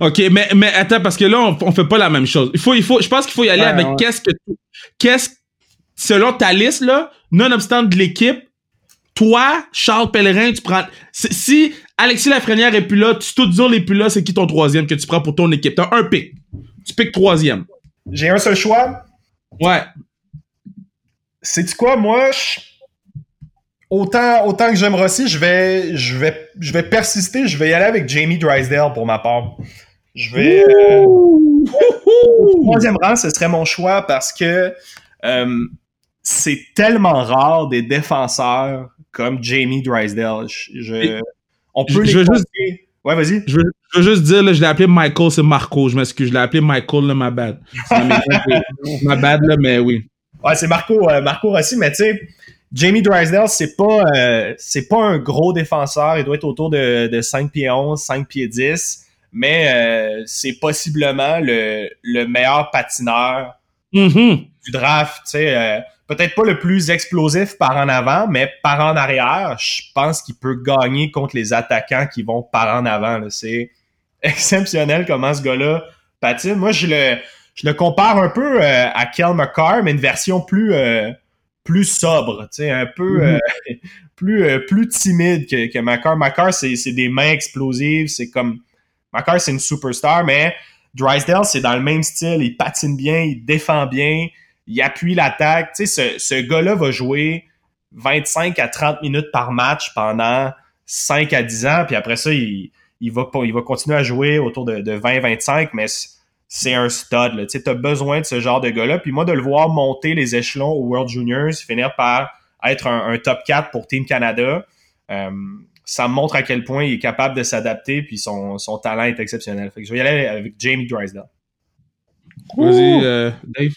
OK, mais, mais attends, parce que là, on, on fait pas la même chose. Il faut, il faut, je pense qu'il faut y aller avec qu'est-ce que qu'est-ce, selon ta liste, là, nonobstant de l'équipe, toi, Charles Pellerin, tu prends. Si Alexis Lafrenière est plus là, tu tout dire les plus là, c'est qui ton troisième que tu prends pour ton équipe? T'as un pic. Tu piques troisième. J'ai un seul choix. Ouais. C'est-tu quoi, moi? Autant, autant que j'aime Rossi, je vais, je, vais, je vais persister, je vais y aller avec Jamie Drysdale pour ma part. Je vais. Euh, troisième rang, ce serait mon choix parce que euh, c'est tellement rare des défenseurs comme Jamie Drysdale. Je, on peut les juste, Ouais, vas-y. Je veux, juste dire, là, je l'ai appelé Michael, c'est Marco. Je m'excuse. Je l'ai appelé Michael, là, ma bad. ma bad, là, mais oui. Ouais, c'est Marco, euh, Marco Rossi, mais tu sais, Jamie Drysdale, c'est pas, euh, c'est pas un gros défenseur. Il doit être autour de, de 5 pieds 11, 5 pieds 10. Mais euh, c'est possiblement le, le meilleur patineur mm-hmm. du draft. Tu sais, peut-être pas le plus explosif par en avant, mais par en arrière, je pense qu'il peut gagner contre les attaquants qui vont par en avant. C'est exceptionnel comment ce gars-là patine. Moi, je le, je le compare un peu euh, à Kel McCarr, mais une version plus, euh, plus sobre, un peu mm-hmm. euh, plus, plus timide que, que. McCarr, c'est des mains explosives, c'est comme... McCarr, c'est une superstar, mais Drysdale, c'est dans le même style. Il patine bien, il défend bien il appuie l'attaque. Tu sais, ce, ce gars-là va jouer 25 à 30 minutes par match pendant 5 à 10 ans, puis après ça, il, il, va, il va continuer à jouer autour de, de 20-25, mais c'est un stud. Tu as besoin de ce genre de gars-là. Puis moi, de le voir monter les échelons au World Juniors, finir par être un, top 4 pour Team Canada, euh, ça me montre à quel point il est capable de s'adapter, puis son, son talent est exceptionnel. Fait que je vais y aller avec Jamie Drysdale. Vas-y, euh, Dave.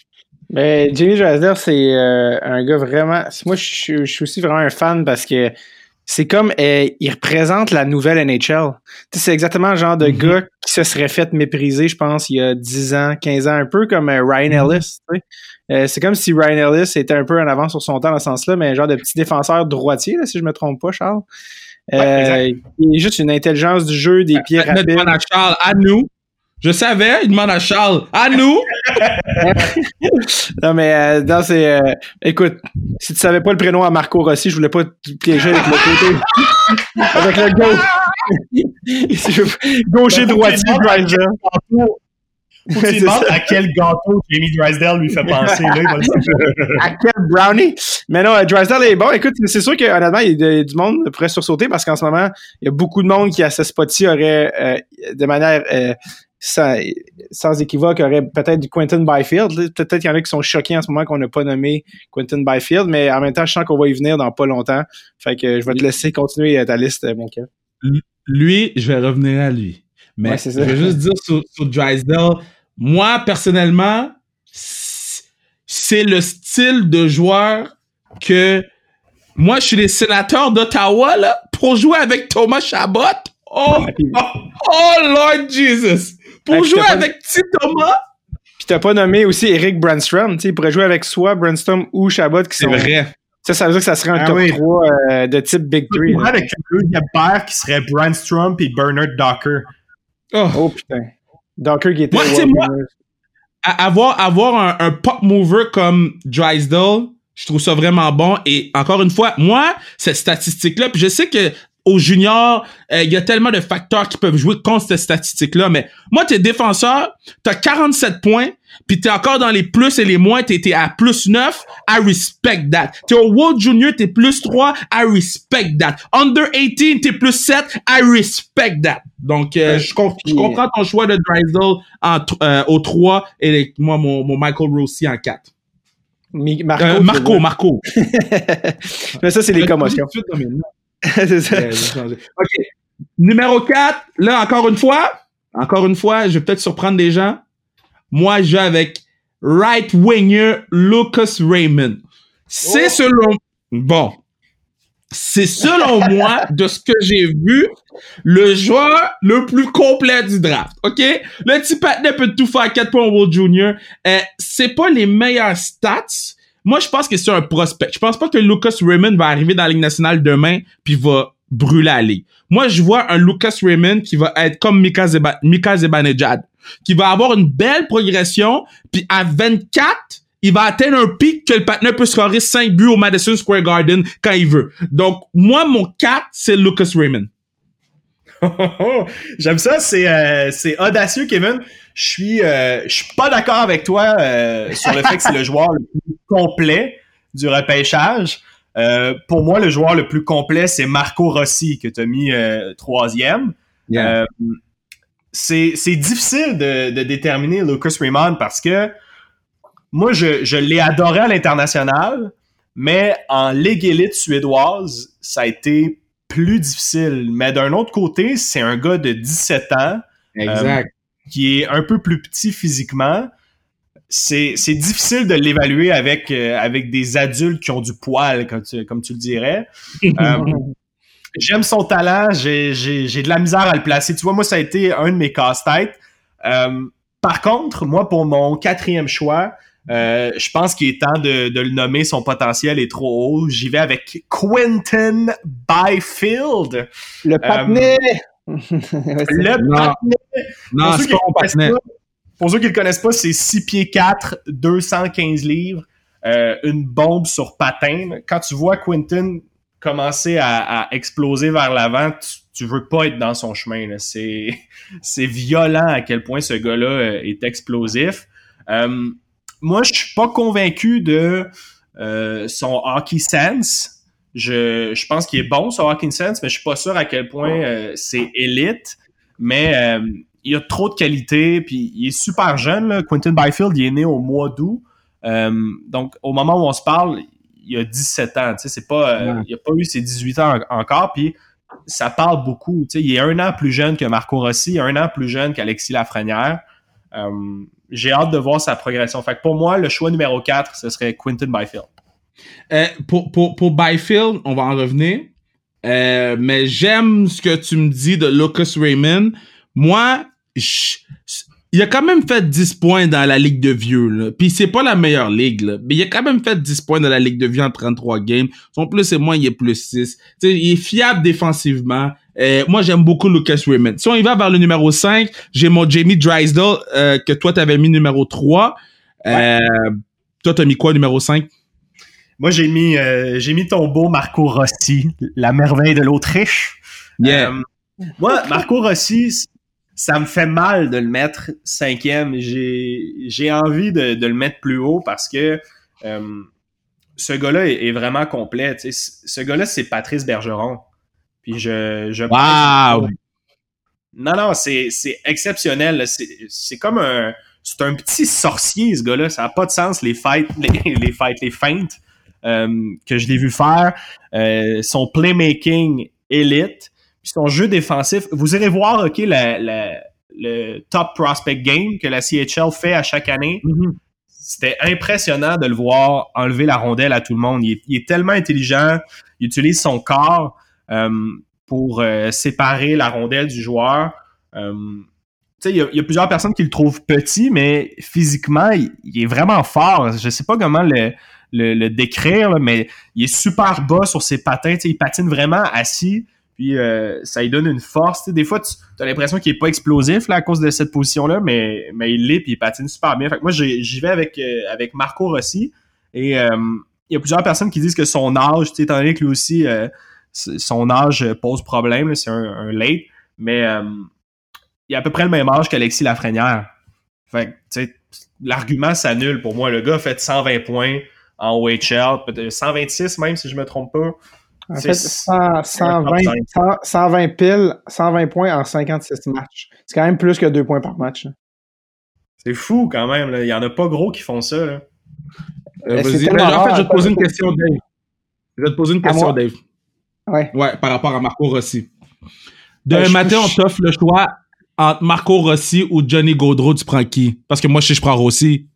Mais Jamie Drysdale, c'est euh, un gars vraiment. Moi, je, suis aussi vraiment un fan parce que c'est comme euh, il représente la nouvelle NHL. C'est exactement le genre de mm-hmm. gars qui se serait fait mépriser, je pense, il y a 10 ans, 15 ans, un peu comme euh, Ryan mm-hmm. Ellis. c'est comme si Ryan Ellis était un peu en avance sur son temps dans ce sens-là, mais un genre de petit défenseur droitier, là, si je me trompe pas, Charles. il est juste une intelligence du jeu, des pieds rapides. Charles, à nous. Je savais, il demande à Charles. À nous! non, mais euh, non, c'est. Euh, écoute, si tu savais pas le prénom à Marco Rossi, je voulais pas te piéger avec le côté. avec le gauche. Gaucher droitier Drysdale. Faut demande à quel gâteau Jamie Drysdale lui fait penser. Là, il va le à quel brownie? Mais non, Drysdale est bon. Écoute, c'est sûr qu'honnêtement, il y a du monde qui pourrait sursauter parce qu'en ce moment, il y a beaucoup de monde qui, à ce spot-ci, aurait, euh, de manière euh, sans, sans équivoque, aurait peut-être du Quentin Byfield. Peut-être qu'il y en a qui sont choqués en ce moment qu'on n'a pas nommé Quentin Byfield, mais en même temps, je sens qu'on va y venir dans pas longtemps. Fait que je vais te laisser continuer ta liste, mon cœur. Lui, je vais revenir à lui. Mais je vais juste dire sur, sur Drysdale, moi, personnellement, c'est le style de joueur que moi, je suis les sénateurs d'Ottawa, là, pour jouer avec Thomas Chabot. Oh, oh, oh Lord Jesus! Pour jouer avec Petit Thomas? Puis t'as pas nommé aussi Eric Brandstrom. Tu sais, il pourrait jouer avec soit Brandstrom ou Chabot qui sont. C'est vrai. Ça, ça veut dire que ça serait un ah top 3 euh, de type Big 3. Avec un deuxième paire qui serait Brandstrom et Bernard Docker. Oh. oh, putain. Docker qui était. Moi, moi, avoir, avoir un, un, pop mover comme Drysdale, je trouve ça vraiment bon. Et encore une fois, moi, cette statistique-là, puis je sais que au junior, euh, il y a tellement de facteurs qui peuvent jouer contre cette statistique-là. Mais moi, t'es défenseur, t'as 47 points, puis t'es encore dans les plus et les moins, t'es, à plus 9, I respect that. T'es au World Junior, t'es plus 3, I respect that. Under 18, t'es plus 7, I respect that. Donc, euh, je, comprends ton choix de Drysdale en, euh, au 3 et moi, mon, mon Michael Rossi en 4. Marco, euh, Marco, Marco. Mais ça, c'est les commotions. c'est ça. OK. Numéro 4, là, encore une fois, encore une fois, je vais peut-être surprendre des gens. Moi, je vais avec right winger Lucas Raymond. C'est oh. selon, bon, c'est selon moi, de ce que j'ai vu, le joueur le plus complet du draft. OK? Le petit patinet peut tout faire 4 points au World Junior. Euh, c'est pas les meilleurs stats. Moi, je pense que c'est un prospect. Je pense pas que Lucas Raymond va arriver dans la Ligue nationale demain puis va brûler la Ligue. Moi, je vois un Lucas Raymond qui va être comme Mika, Zeba Mika Zebanejad qui va avoir une belle progression, puis à 24, il va atteindre un pic que le partenaire peut scorer 5 buts au Madison Square Garden quand il veut. Donc, moi, mon 4, c'est Lucas Raymond. J'aime ça, c'est euh, c'est audacieux, Kevin. Je suis euh, je suis pas d'accord avec toi euh, sur le fait que c'est le joueur le plus complet du repêchage. pour moi, le joueur le plus complet, c'est Marco Rossi que tu as mis troisième c'est difficile de, de, déterminer Lucas Raymond parce que moi, je, je l'ai adoré à l'international, mais en Ligue élite suédoise, ça a été plus difficile. Mais d'un autre côté, c'est un gars de 17 ans. Euh, qui est un peu plus petit physiquement. C'est difficile de l'évaluer avec, euh, avec des adultes qui ont du poil, comme tu, comme tu le dirais. Euh, J'aime son talent, j'ai de la misère à le placer. Tu vois, moi, ça a été un de mes casse-têtes. Euh, par contre, moi, pour mon quatrième choix, euh, je pense qu'il est temps de, de, le nommer. Son potentiel est trop haut. J'y vais avec Quentin Byfield. Le patinet! Le patinet! Non, c'est pas Pour ceux qui ne le connaissent pas, c'est 6 pieds 4, 215 livres, euh, une bombe sur patin. Quand tu vois Quentin commencer à, exploser vers l'avant, tu, veux pas être dans son chemin. C'est, c'est violent à quel point ce gars-là euh, est explosif. Euh, moi, je suis pas convaincu de euh, son hockey sense. Je, je pense qu'il est bon, son hockey sense, mais je suis pas sûr à quel point c'est élite. Mais il a trop de qualité, puis il est super jeune. Là. Quentin Byfield, il est né au mois d'août. donc, au moment où on se parle, il a 17 ans. C'est pas, euh, il a pas eu ses 18 ans encore. Puis ça parle beaucoup. Il est un an plus jeune que Marco Rossi, un an plus jeune qu'Alexis Lafrenière. Euh, j'ai hâte de voir sa progression. Fait que pour moi, le choix numéro 4, ce serait Quinton Byfield. Euh, pour, pour, pour Byfield, on va en revenir. mais j'aime ce que tu me dis de Lucas Raymond. Moi, je, il a quand même fait 10 points dans la Ligue de vieux, là. Puis c'est pas la meilleure ligue, là. Mais il a quand même fait 10 points dans la Ligue de vieux en 33 games. Son plus et moins, il est plus 6. sais, il est fiable défensivement. Euh, moi, j'aime beaucoup Lucas Raymond. Si on y va vers le numéro 5, j'ai mon Jamie Drysdale, euh, que toi, t'avais mis numéro 3. Euh, toi, t'as mis quoi, numéro 5? Moi, j'ai mis, euh, j'ai mis ton beau Marco Rossi, la merveille de l'Autriche. Yeah. moi, Marco Rossi, ça me fait mal de le mettre cinquième. J'ai envie de, le mettre plus haut parce que euh, ce gars-là est, vraiment complet. Ce gars-là, c'est Patrice Bergeron. Puis je, je wow! Non, non, c'est exceptionnel. C'est comme un. C'est un petit sorcier, ce gars-là. Ça n'a pas de sens, les fights, les, les fights, les feintes euh, que je l'ai vu faire. Euh, son playmaking élite. Puis son jeu défensif, vous irez voir, OK, le top prospect game que la CHL fait à chaque année. Mm-hmm. C'était impressionnant de le voir enlever la rondelle à tout le monde. Il est, tellement intelligent. Il utilise son corps euh, pour euh, séparer la rondelle du joueur. Euh, il y, a, y, a plusieurs personnes qui le trouvent petit, mais physiquement, il, est vraiment fort. Je sais pas comment le, le, décrire, mais il est super bas sur ses patins. Il patine vraiment assis. Puis euh, ça lui donne une force. des fois, tu as l'impression qu'il est pas explosif là, à cause de cette position-là, mais, mais il l'est puis il patine super bien. Moi, j'y vais avec, euh, avec Marco Rossi. Et euh, il y a plusieurs personnes qui disent que son âge, étant donné que lui aussi, son âge pose problème, c'est un, late, mais il a à peu près le même âge qu'Alexis Lafrenière. L'argument s'annule pour moi. Le gars a fait 120 points en OHL, peut-être 126 même si je me trompe pas. En fait, 120, 120 piles, 120 points en 56 matchs. C'est quand même plus que 2 points par match. C'est fou quand même. Là. Il n'y en a pas gros qui font ça. Là. Euh, vas-y. Ben, en fait, je vais te poser une question, Dave. Je vais te poser une question, Dave. Ouais. Ouais, par rapport à Marco Rossi. Demain matin, on t'offre le choix entre Marco Rossi ou Johnny Gaudreau, tu prends qui? Parce que moi, si je prends Rossi.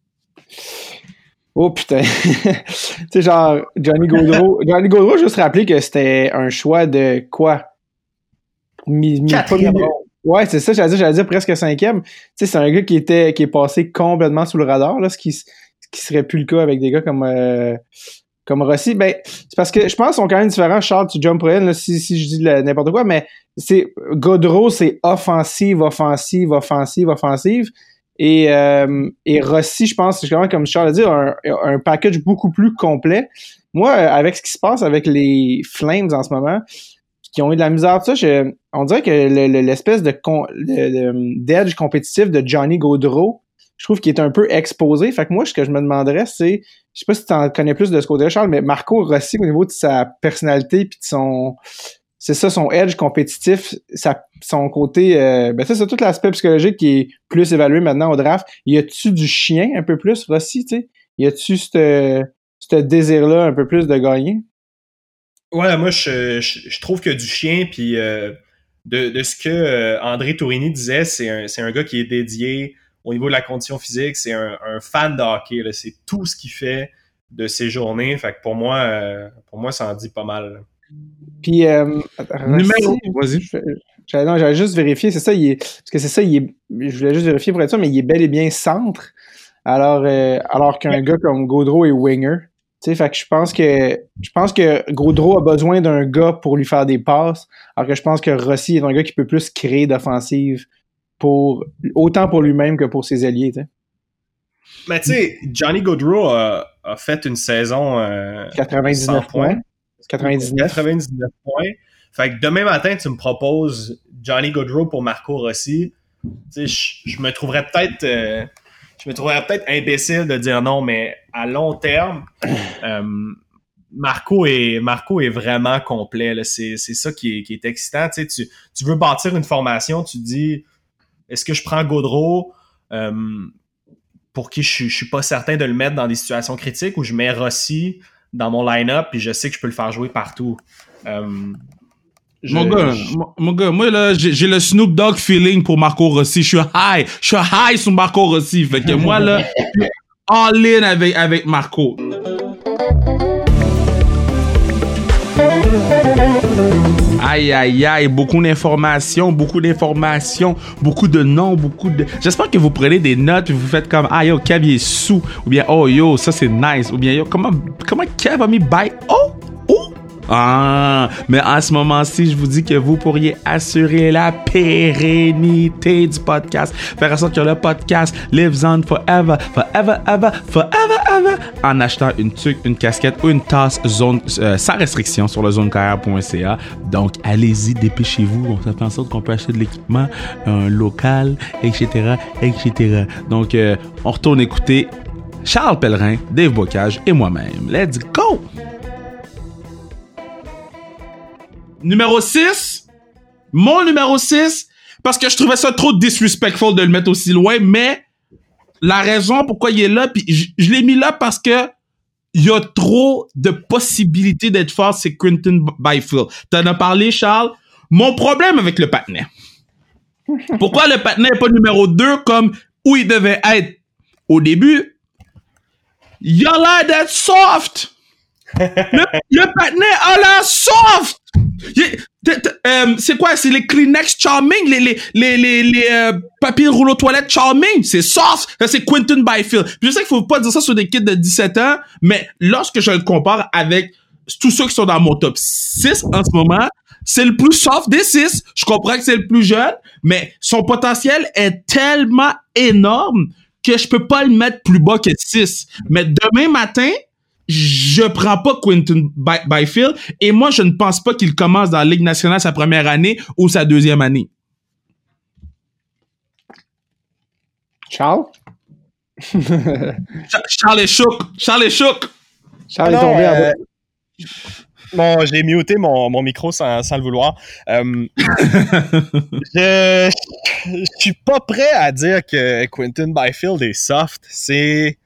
Oh putain. tu sais, genre, Johnny Gaudreau. Johnny Gaudreau, juste rappeler que c'était un choix de quoi? Mi, mi, Ouais, c'est ça, j'allais dire, j'allais dire presque cinquième. Tu sais, c'est un gars qui était qui est passé complètement sous le radar, là, ce qui, ce qui serait plus le cas avec des gars comme euh, comme Rossi. Ben, c'est parce que je pense qu'ils sont quand même différents. Charles, tu jump là, si, si je dis n'importe quoi, mais c'est Godreau, c'est offensive, offensive, offensive, offensive. Et, euh, et Rossi, je pense, même, comme Charles a dit, un, un package beaucoup plus complet. Moi, avec ce qui se passe avec les Flames en ce moment, qui ont eu de la misère, ça, je, on dirait que l'espèce de, d'edge compétitif de Johnny Gaudreau, je trouve qu'il est un peu exposé. Fait que moi, ce que je me demanderais, c'est, je sais pas si tu en connais plus de ce côté-là, Charles, mais Marco Rossi, au niveau de sa personnalité puis de son, c'est ça, son edge compétitif, sa, son côté, euh, ben ça, c'est tout l'aspect psychologique qui est plus évalué maintenant au draft. Y a-tu du chien un peu plus, Rossi, tu sais? Y a-tu ce désir-là un peu plus de gagner? Ouais, moi, je, je, trouve que du chien, puis euh, de, de, ce que euh, André Tourini disait, c'est un, un, gars qui est dédié au niveau de la condition physique, c'est un, fan de hockey, c'est tout ce qu'il fait de ses journées, fait que pour moi, pour moi, ça en dit pas mal. Puis, numéro, vas-y. J'allais juste vérifier, c'est ça, il est, parce que c'est ça, il est, je voulais juste vérifier pour être sûr, mais il est bel et bien centre, alors, alors qu'un gars comme Gaudreau est winger fait que je pense que je pense que Gaudreau a besoin d'un gars pour lui faire des passes, alors que je pense que Rossi est un gars qui peut plus créer d'offensive pour autant pour lui-même que pour ses alliés. Mais tu sais, Johnny Gaudreau a, fait une saison 99 euh, points. 99. 99 points. Fait que demain matin, tu me proposes Johnny Gaudreau pour Marco Rossi. Je, me trouverais peut-être euh, je me trouverais peut-être imbécile de dire non, mais à long terme, euh, Marco, est, Marco est vraiment complet. C'est ça qui est, qui est excitant. Tu, veux bâtir une formation, tu dis est-ce que je prends Gaudreau euh, pour qui je, je suis pas certain de le mettre dans des situations critiques ou je mets Rossi dans mon line-up et je sais que je peux le faire jouer partout. Euh, mon, gars, mon, gars, moi là, j'ai le Snoop Dogg feeling pour Marco Rossi. Je suis high. Je suis high sur Marco Rossi. Fait que moi là, all in avec, avec Marco. Aïe, aïe, aïe, beaucoup d'informations, beaucoup d'informations, beaucoup de noms, beaucoup de... J'espère que vous prenez des notes et vous faites comme, ah yo, Kev est sous, ou bien, oh yo, ça c'est nice, ou bien, yo, comment, comment Kev a mis by, oh, ah, mais à ce moment-ci, je vous dis que vous pourriez assurer la pérennité du podcast, faire en sorte que le podcast lives on forever, forever, ever, forever, ever, en achetant une tuque, une casquette ou une tasse zone euh, sans restriction sur le zonecarrière.ca. Donc, allez-y, dépêchez-vous. Ça fait en sorte qu'on peut acheter de l'équipement un local, etc., etc. Donc, euh, on retourne écouter Charles Pellerin, Dave Bocage et moi-même. Let's go! Numéro 6, mon numéro 6, parce que je trouvais ça trop disrespectful de le mettre aussi loin, mais la raison pourquoi il est là, puis je, l'ai mis là parce que il y a trop de possibilités d'être fort, c'est Quentin Byfield. T'en as parlé, Charles? Mon problème avec le patinet. Pourquoi le patinet n'est pas numéro 2 comme où il devait être? Au début? Il a l'air d'être soft! le, le patinet a l'air soft! Euh, c'est quoi? C'est les Kleenex Charming, les, les, les, les, euh, papiers rouleau toilette Charming. C'est soft. C'est Quentin Byfield. je sais qu'il faut pas dire ça sur des kids de 17 ans, mais lorsque je le compare avec tous ceux qui sont dans mon top 6 en ce moment, c'est le plus soft des 6. Je comprends que c'est le plus jeune, mais son potentiel est tellement énorme que je peux pas le mettre plus bas que 6. Mais demain matin, je prends pas Quinton Byfield et moi je ne pense pas qu'il commence dans la Ligue nationale sa première année ou sa deuxième année. Charles? Charles est choc. Charles est choc. Charles est tombé à euh, Bon, j'ai muté mon, mon micro sans, sans, le vouloir. Euh, je, je suis pas prêt à dire que Quentin Byfield est soft. C'est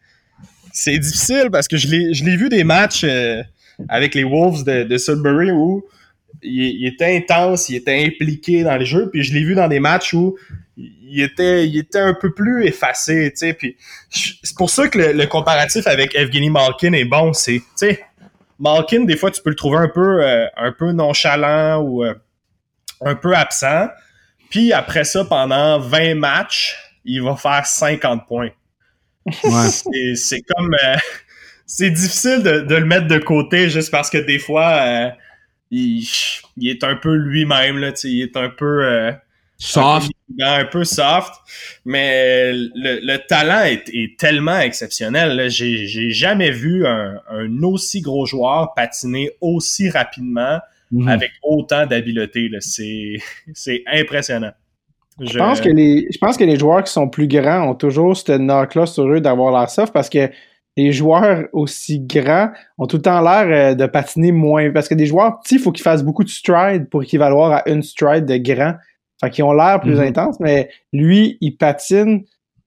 c'est difficile parce que je l'ai vu des matchs euh, avec les Wolves de, de Sudbury où il, il, était intense, il était impliqué dans les jeux, puis je l'ai vu dans des matchs où il était, il était un peu plus effacé, tu sais. Puis c'est pour ça que le, le, comparatif avec Evgeny Malkin est bon. C'est, tu sais, Malkin des fois tu peux le trouver un peu, euh, un peu nonchalant ou euh, un peu absent. Puis après ça, pendant 20 matchs, il va faire 50 points. Ouais. c'est comme, euh, c'est difficile de, de, le mettre de côté juste parce que des fois, il, il, est un peu lui-même là, il est un peu soft. Un peu, soft, mais le, le talent est, est, tellement exceptionnel. J'ai jamais vu un, un, aussi gros joueur patiner aussi rapidement -hmm. avec autant d'habileté. C'est impressionnant. Je... je... pense que les je pense que les joueurs qui sont plus grands ont toujours cette knock-là sur eux d'avoir l'air soft parce que les joueurs aussi grands ont tout le temps l'air euh, de patiner moins. Parce que des joueurs petits, il faut qu'ils fassent beaucoup de stride pour équivaloir à une stride de grand. Fait qu'ils ont l'air plus mm -hmm. intense, mais lui, il patine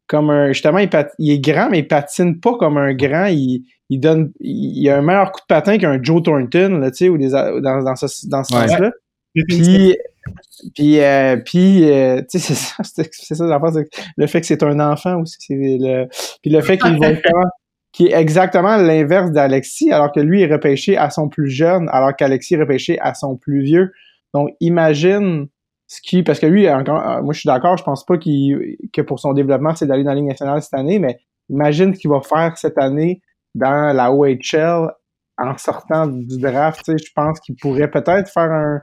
comme un. Justement, il, pat, il, est grand, mais il patine pas comme un grand. Il, il donne. Il, a un meilleur coup de patin qu'un Joe Thornton, là, tu sais, ou des, dans, dans ce, dans ce ouais. sens-là. Puis. Puis, euh, puis euh, tu sais, c'est ça, c'est ça, le fait que c'est un enfant aussi, c'est le, puis le fait qu'il va qui est exactement l'inverse d'Alexis, alors que lui est repêché à son plus jeune, alors qu'Alexis est repêché à son plus vieux. Donc, imagine ce qui, parce que lui, encore, euh, moi je suis d'accord, je pense pas qu'il, que pour son développement, c'est d'aller dans la Ligue nationale cette année, mais imagine ce qu'il va faire cette année dans la OHL en sortant du draft. Tu sais, je pense qu'il pourrait peut-être faire un.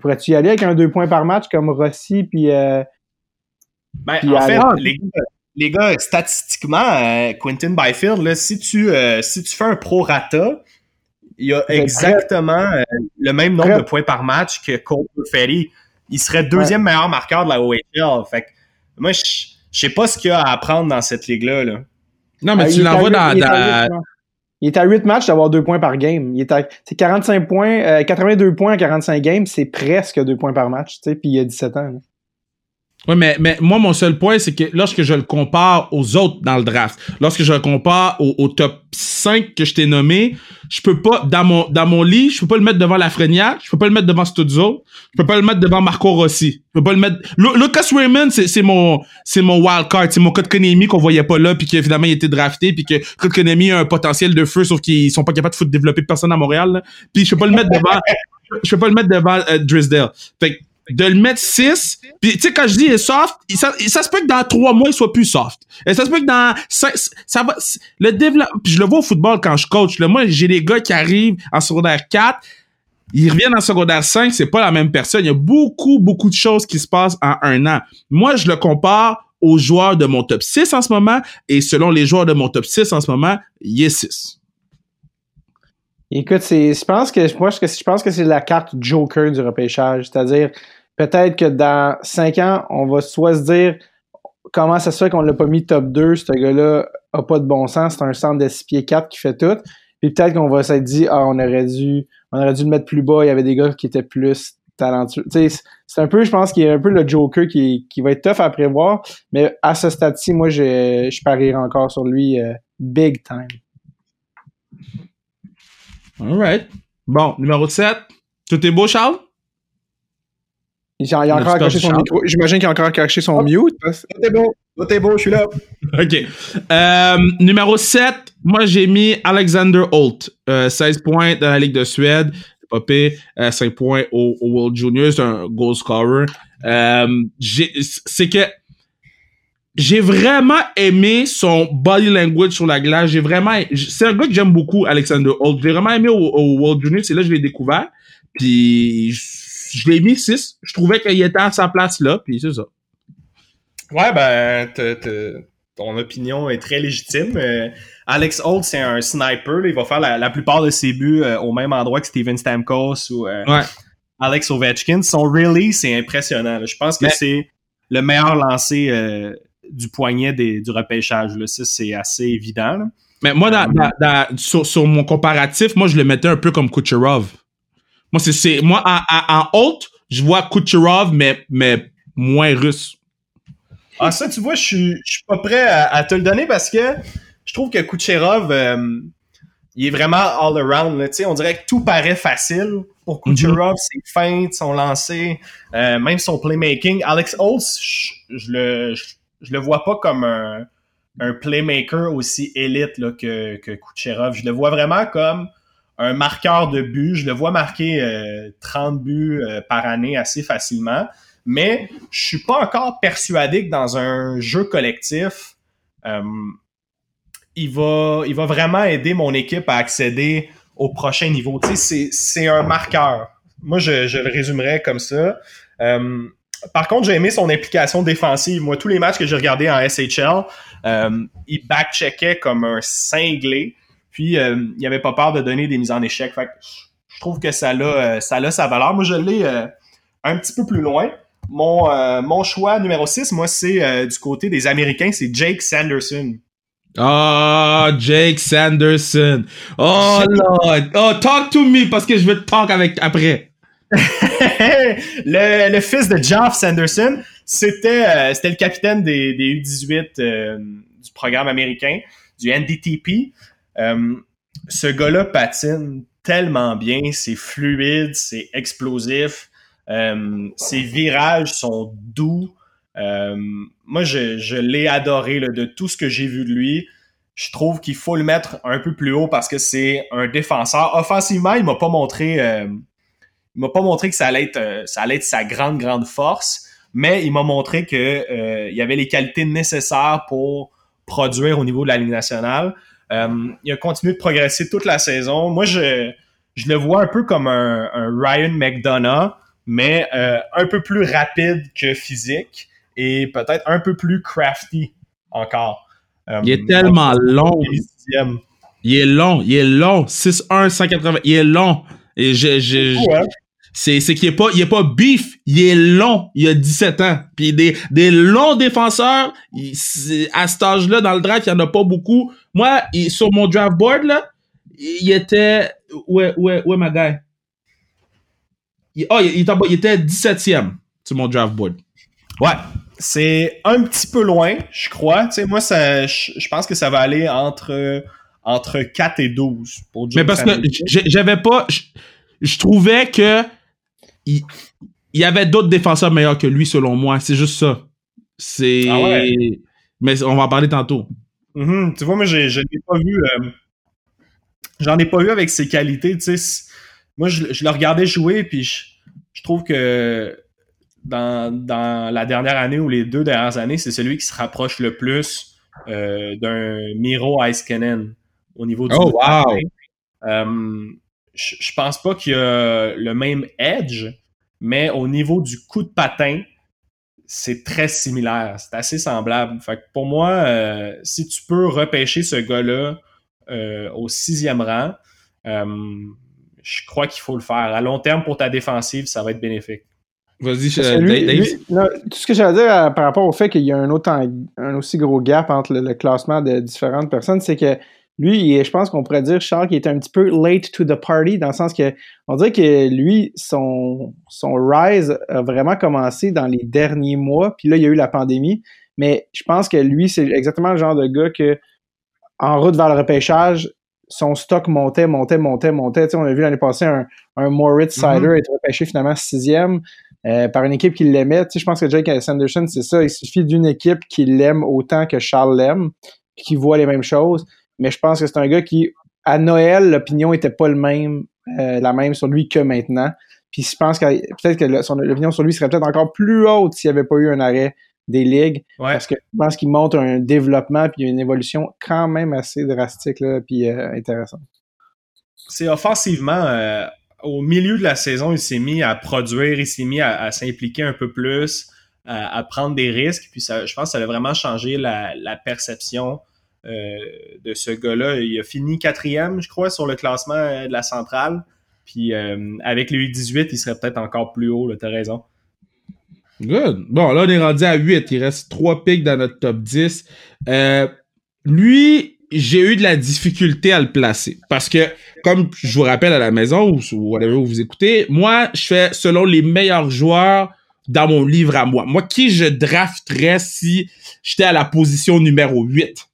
Pourrais-tu y aller avec un deux points par match comme Rossi puis. Euh, ben, puis en fait, les, les, gars, statistiquement, euh, Quentin Byfield, là, si tu euh, si tu fais un pro-rata, il y a exactement euh, le même nombre de points par match que Cole Ferry il serait deuxième ouais. meilleur marqueur de la OHL. Fait que moi, je, sais pas ce qu'il y a à apprendre dans cette ligue-là. Là. Non, mais euh, tu l'envoies dans. dans... Il est à 8 matchs d'avoir 2 points par game. Il est à c'est 45 points, euh, 82 points à 45 games, c'est presque 2 points par match, tu sais, puis il a 17 ans. Là. Oui, mais, mais moi, mon seul point, c'est que lorsque je le compare aux autres dans le draft, lorsque je le compare au, au top 5 que je t'ai nommé, je peux pas, dans mon, dans mon lit, je peux pas le mettre devant Lafrenière, je peux pas le mettre devant Stuzzo, je peux pas le mettre devant Marco Rossi, je peux pas le mettre, Lucas Raymond, c'est, mon, c'est mon wild card, c'est mon code Konami qu'on voyait pas là, puis que finalement il été drafté, puis que code Konami a un potentiel de feu, sauf qu'ils sont pas capables de foutre développer personne à Montréal, là. puis je peux pas le mettre devant, je peux pas le mettre devant euh, Drisdale. Fait de le mettre 6. Puis, tu sais, quand je dis soft, ça, ça se peut que dans 3 mois, il soit plus soft. Et ça se peut que dans 5, ça va, le développement, je le vois au football quand je coach, là. Moi, j'ai des gars qui arrivent en secondaire 4, ils reviennent en secondaire 5, c'est pas la même personne. Il y a beaucoup, beaucoup de choses qui se passent en un an. Moi, je le compare aux joueurs de mon top 6 en ce moment, et selon les joueurs de mon top 6 en ce moment, il est 6. Écoute, je pense que moi, je pense que c'est la carte Joker du repêchage. C'est-à-dire, peut-être que dans cinq ans, on va soit se dire comment ça se fait qu'on l'a pas mis top 2, ce gars-là a pas de bon sens, c'est un centre de 6 pieds 4 qui fait tout. Puis peut-être qu'on va se dire ah, on aurait dû on aurait dû le mettre plus bas, il y avait des gars qui étaient plus talentueux. C'est un peu, je pense qu'il y a un peu le Joker qui, qui va être tough à prévoir, mais à ce stade-ci, moi, je, je parierais encore sur lui euh, big time. Alright. Bon, numéro 7. Tout est beau, Charles? Il a, il a encore caché son micro. J'imagine qu'il a encore caché son oh. mute. Tout est beau. Tout est beau, je suis là. OK. Euh, numéro 7, moi, j'ai mis Alexander Holt. Euh, 16 points dans la Ligue de Suède. Pas euh, 5 points au, au, World Junior. C'est un goal scorer. Euh, c'est que j'ai vraiment aimé son body language sur la glace. J'ai vraiment, c'est un gars que j'aime beaucoup, Alexander Holt. J'ai vraiment aimé au, au World Junior. C'est là que je l'ai découvert. Puis je l'ai mis 6. Je trouvais qu'il était à sa place là, puis c'est ça. Ouais, ben, ton opinion est très légitime. Euh, Alex Holt, c'est un sniper. il va faire la, plupart de ses buts euh, au même endroit que Steven Stamkos ou Alex Ovechkin. Son release, c'est impressionnant. Je pense que c'est le meilleur lancé du poignet du repêchage. Là. Ça, c'est assez évident. Mais moi, sur, mon comparatif, moi, je le mettais un peu comme Kucherov. Moi, c'est, moi, en, en, je vois Kucherov, mais, mais moins russe. Ah, ça, tu vois, je suis, je suis pas prêt à, te le donner parce que je trouve que Kucherov, euh, il est vraiment all around. Là. On dirait que tout paraît facile pour Kucherov, ses feintes, son lancer, euh, même son playmaking. Alex Holtz, je, le, je, le vois pas comme un, playmaker aussi élite là, que, que Kucherov. Je le vois vraiment comme un marqueur de but. Je le vois marquer 30 euh, buts euh, par année assez facilement. Mais je suis pas encore persuadé que dans un jeu collectif, euh, il, va, il va vraiment aider mon équipe à accéder au prochain niveau. C'est un marqueur. Moi, je, je, le résumerais comme ça. Par contre, j'ai aimé son implication défensive. Moi, tous les matchs que j'ai regardés en SHL, il backcheckait comme un cinglé. Puis, euh, il avait pas peur de donner des mises en échec. Fait je trouve que ça a, euh, ça a sa valeur. Moi, je l'ai euh, un petit peu plus loin. Mon, mon choix numéro 6, moi, c'est du côté des Américains, c'est Jake Sanderson. Oh, Jake Sanderson. Oh, Lord. Oh, talk to me parce que je veux te talk avec après. le, fils de Geoff Sanderson, c'était c'était le capitaine des, des U18 du programme américain, du NDTP. Euh, ce gars-là patine tellement bien, c'est fluide, c'est explosif, euh, ses virages sont doux. Euh, moi, je, l'ai adoré de tout ce que j'ai vu de lui. Je trouve qu'il faut le mettre un peu plus haut parce que c'est un défenseur. Offensivement, il m'a pas montré, il m'a pas montré que ça allait être, ça allait être sa grande grande force, mais il m'a montré que il y avait les qualités nécessaires pour produire au niveau de la Ligue nationale. Euh, il a continué de progresser toute la saison. Moi, je, je le vois un peu comme un, Ryan McDonough, mais euh, un peu plus rapide que physique et peut-être un peu plus crafty encore. Euh, il est tellement long. Il est long, il est long. 6-1, 180, il est long. Et je, c'est c'est qu'il est pas il est pas beef, il est long, il a 17 ans. Puis des des longs défenseurs, à cet âge-là dans le draft, il y en a pas beaucoup. Moi, sur mon draft board là, il était ouais ouais ouais ma guy. oh, il, il, était 17e sur mon draft board. Ouais, c'est un petit peu loin, je crois. Tu sais, moi, ça, je pense que ça va aller entre, entre 4 et 12 pour Mais parce que j'avais pas. Je trouvais que il, y avait d'autres défenseurs meilleurs que lui, selon moi. C'est juste ça. C'est. Ah mais on va en parler tantôt. Mm-hmm. Tu vois, moi, je n'ai pas vu. Euh, j'en ai pas vu avec ses qualités. Tu sais, moi, je, le regardais jouer, puis je, trouve que dans, la dernière année ou les deux dernières années, c'est celui qui se rapproche le plus euh, d'un Miro Iskenen au niveau du. Oh, wow! Euh, je, pense pas qu'il y a le même edge, mais au niveau du coup de patin, c'est très similaire. C'est assez semblable. Fait que pour moi, euh, si tu peux repêcher ce gars-là euh, au sixième rang, euh, je crois qu'il faut le faire. À long terme, pour ta défensive, ça va être bénéfique. Vas-y, Dave. tout ce que j'allais dire par rapport au fait qu'il y a un, autre, un aussi gros gap entre le classement de différentes personnes, c'est que lui, je pense qu'on pourrait dire, Charles, qu'il est un petit peu late to the party, dans le sens que on dirait que lui, son, son rise a vraiment commencé dans les derniers mois, puis là, il y a eu la pandémie. Mais je pense que lui, c'est exactement le genre de gars que, en route vers le repêchage, son stock montait, montait, montait, montait. Tu on a vu l'année passée un, un Moritz mm-hmm. Sider être repêché finalement sixième euh, par une équipe qui l'aimait. Tu je pense que Jake Sanderson, c'est ça. Il suffit d'une équipe qui l'aime autant que Charles l'aime, qui voit les mêmes choses mais je pense que c'est un gars qui, à Noël, l'opinion était pas le même, euh, la même sur lui que maintenant. Puis je pense que peut-être que l'opinion sur lui serait peut-être encore plus haute s'il n'y avait pas eu un arrêt des ligues. Parce que je pense qu'il montre un développement puis une évolution quand même assez drastique là, puis euh, intéressante. C'est offensivement, euh, au milieu de la saison, il s'est mis à produire, il s'est mis à, s'impliquer un peu plus. à, prendre des risques. Puis ça, je pense que ça a vraiment changé la, la perception de ce gars-là. Il a fini quatrième, je crois, sur le classement euh, de la centrale. Puis euh, avec le 18 il serait peut-être encore plus haut, t'as raison. Good. Bon, là, on est rendu à 8. Il reste 3 pics dans notre top 10. lui, j'ai eu de la difficulté à le placer. Parce que, comme je vous rappelle à la maison, ou whatever vous écoutez, moi, je fais selon les meilleurs joueurs dans mon livre à moi. Moi, qui je drafterais si j'étais à la position numéro 8?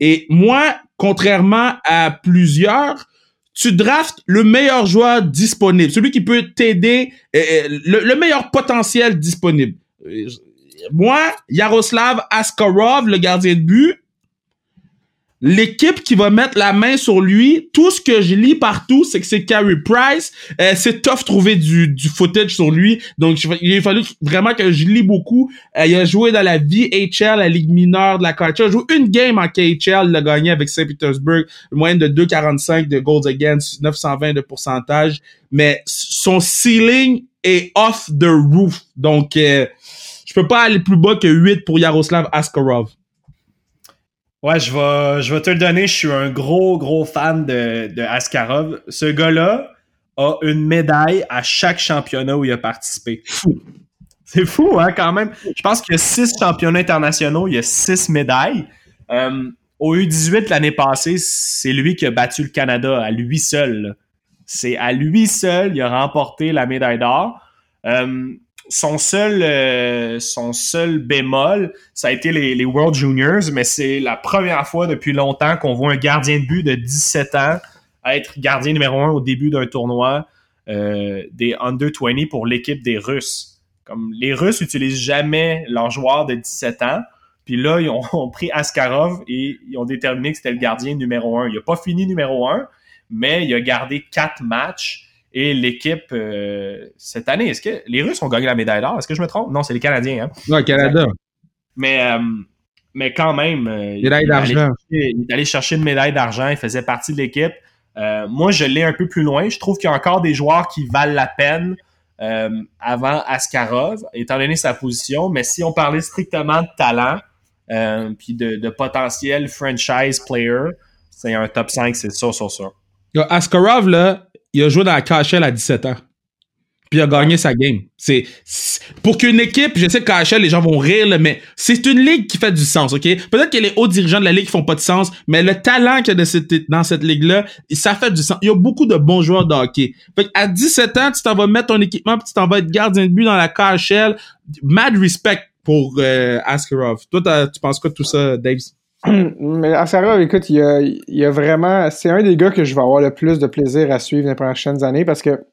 Et moi, contrairement à plusieurs, tu draftes le meilleur joueur disponible, celui qui peut t'aider, euh, euh, le, meilleur potentiel disponible. Euh, moi, Yaroslav Askarov, le gardien de but, l'équipe qui va mettre la main sur lui, tout ce que je lis partout, c'est que c'est Carey Price. Euh, c'est tough trouver du, du footage sur lui. Donc, il a fallu vraiment que je lis beaucoup. Euh, il a joué dans la VHL, la Ligue mineure de la KHL. Il a joué une game en KHL. Il a gagné avec Saint-Pétersbourg. Moyenne de 2,45 de goals against, 920 de pourcentage. Mais son ceiling est off the roof. Donc, euh, je peux pas aller plus bas que 8 pour Yaroslav Askarov. Ouais, je vais, je vais te le donner. Je suis un gros, gros fan de, de Askarov. Ce gars-là a une médaille à chaque championnat où il a participé. Fou. C'est fou, hein, quand même. Je pense qu'il y a six championnats internationaux, il y a six médailles. Euh, au U18 l'année passée, c'est lui qui a battu le Canada à lui seul. C'est à lui seul, il a remporté la médaille d'or. Euh, son seul, euh, son seul bémol, ça a été les, World Juniors, mais c'est la première fois depuis longtemps qu'on voit un gardien de but de 17 ans être gardien numéro un au début d'un tournoi euh, des Under 20 pour l'équipe des Russes. Comme les Russes n'utilisent jamais leurs joueurs de 17 ans. Puis là, ils ont, pris Askarov et ils ont déterminé que c'était le gardien numéro un. Il n'a pas fini numéro un, mais il a gardé quatre matchs et l'équipe, euh, cette année, est-ce que les Russes ont gagné la médaille d'or? Est-ce que je me trompe? Non, c'est les Canadiens. Hein? Non, Canada. Mais, euh, mais quand même, euh, il, est allé chercher une médaille d'argent. Il faisait partie de l'équipe. moi, je l'ai un peu plus loin. Je trouve qu'il y a encore des joueurs qui valent la peine avant Askarov, étant donné sa position. Mais si on parlait strictement de talent, puis de, de, potentiel franchise player, c'est un top 5, c'est ça, ça, ça. Askarov, là, il a joué dans la KHL à 17 ans. Puis il a gagné sa game. C'est pour qu'une équipe, je sais que KHL, les gens vont rire, mais c'est une ligue qui fait du sens, ok? Peut-être que les hauts dirigeants de la ligue font pas de sens, mais le talent qu'il y a dans cette ligue-là, ça fait du sens. Il y a beaucoup de bons joueurs de hockey. Fait à 17 ans, tu t'en vas mettre ton équipement, puis tu t'en vas être gardien de but dans la KHL. Mad respect pour euh, Askarov. Toi, tu penses quoi de tout ça, Dave? Mais Askarov, écoute, il y a, vraiment. C'est un des gars que je vais avoir le plus de plaisir à suivre les prochaines années parce que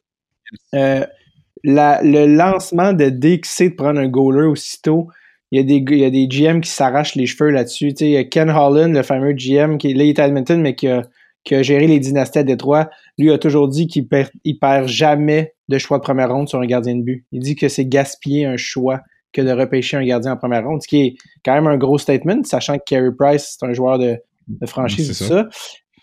euh, le lancement de DXC de prendre un goaler aussitôt, il y a des, GM qui s'arrachent les cheveux là-dessus. Tu Ken Holland, le fameux GM qui là, est à Edmonton, mais qui a, géré les dynasties à Détroit, lui a toujours dit qu'il perd, perd jamais de choix de première ronde sur un gardien de but. Il dit que c'est gaspiller un choix que de repêcher un gardien en première ronde, ce qui est quand même un gros statement, sachant que Carey Price, c'est un joueur de, franchise, tout ça.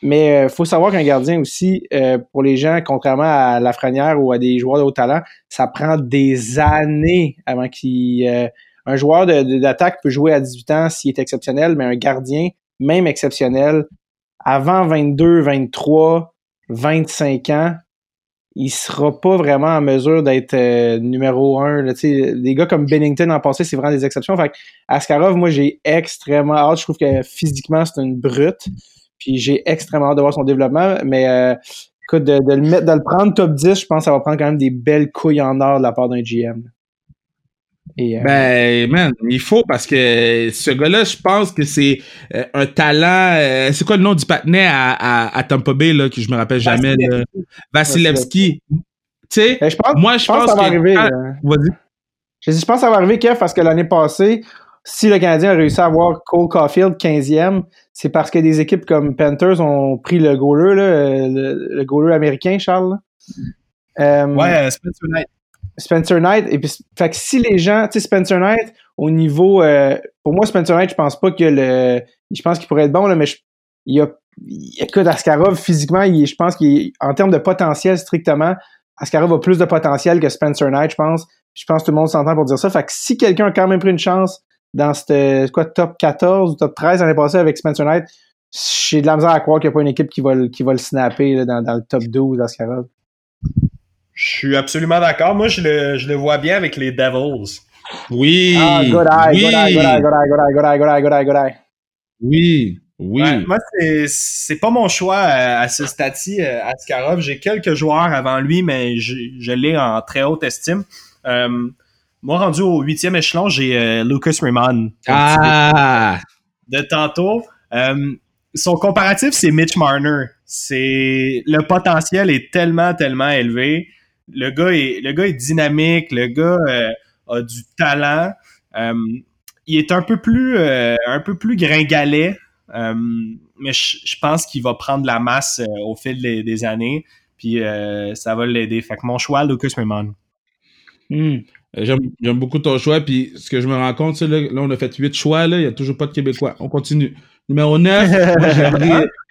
Mais il euh, faut savoir qu'un gardien aussi, euh, pour les gens, contrairement à Lafrenière ou à des joueurs de haut talent, ça prend des années avant qu'il... Euh, un joueur d'attaque peut jouer à 18 ans s'il est exceptionnel, mais un gardien, même exceptionnel, avant 22, 23, 25 ans, il sera pas vraiment en mesure d'être euh, numéro un. Là, des gars comme Bennington en passé, c'est vraiment des exceptions. Fait Askarov, moi, j'ai extrêmement hâte. Je trouve que physiquement, c'est une brute. Puis j'ai extrêmement hâte de voir son développement. Mais euh, écoute, de, le mettre, de le prendre top 10, je pense que ça va prendre quand même des belles couilles en or de la part d'un GM. Euh, ben, man, il faut parce que ce gars-là, je pense que c'est euh, un talent. Euh, c'est quoi le nom du patinet à, à, à, Tampa Bay, là, que je me rappelle jamais? Vasilevski. Tu sais, ben, moi, je, pense, que ça va arriver. Vas-y. Je, je pense que ça va arriver, Kev, parce que l'année passée, si le Canadien a réussi à avoir Cole Caulfield 15e, c'est parce que des équipes comme Panthers ont pris le goaler, là, le, le goaler américain, Charles. ouais, Spencer Knight. Spencer Knight. Et puis, fait que si les gens, tu sais, Spencer Knight, au niveau, euh, pour moi, Spencer Knight, je pense pas que le, je pense qu'il pourrait être bon, là, mais je, il a, écoute, Askarov, physiquement, il, je pense qu'en termes de potentiel strictement, Askarov a plus de potentiel que Spencer Knight, je pense. Je pense que tout le monde s'entend pour dire ça. Fait que si quelqu'un a quand même pris une chance dans cette quoi, top 14 ou top 13 l'année passée avec Spencer Knight, j'ai de la misère à croire qu'il n'y a pas une équipe qui va, qui va le snapper dans, dans, le top 12 à Scarab. Je suis absolument d'accord. Moi, je le, je le vois bien avec les Devils. Oui. Ah, good eye, oui. good eye, good eye, good eye, good eye, good eye, good eye, good eye. Oui. Oui. Moi, c'est pas mon choix à, à ce stade-ci, euh, Askarov. J'ai quelques joueurs avant lui, mais je, je l'ai en très haute estime. Euh, moi, rendu au huitième échelon, j'ai Lucas Raymond. Ah! De tantôt. Son comparatif, c'est Mitch Marner. Le potentiel est tellement, tellement élevé. Le gars est, le gars est dynamique. Le gars a du talent. il est un peu plus, un peu plus gringalet euh, mais je, pense qu'il va prendre la masse euh, au fil des, années. Puis euh, ça va l'aider. Fait que mon choix, Lucas Raymond. Hmm. J'aime beaucoup ton choix. Puis ce que je me rends compte, là, là, on a fait huit choix. Là, il n'y a toujours pas de Québécois. On continue. Numéro 9, moi,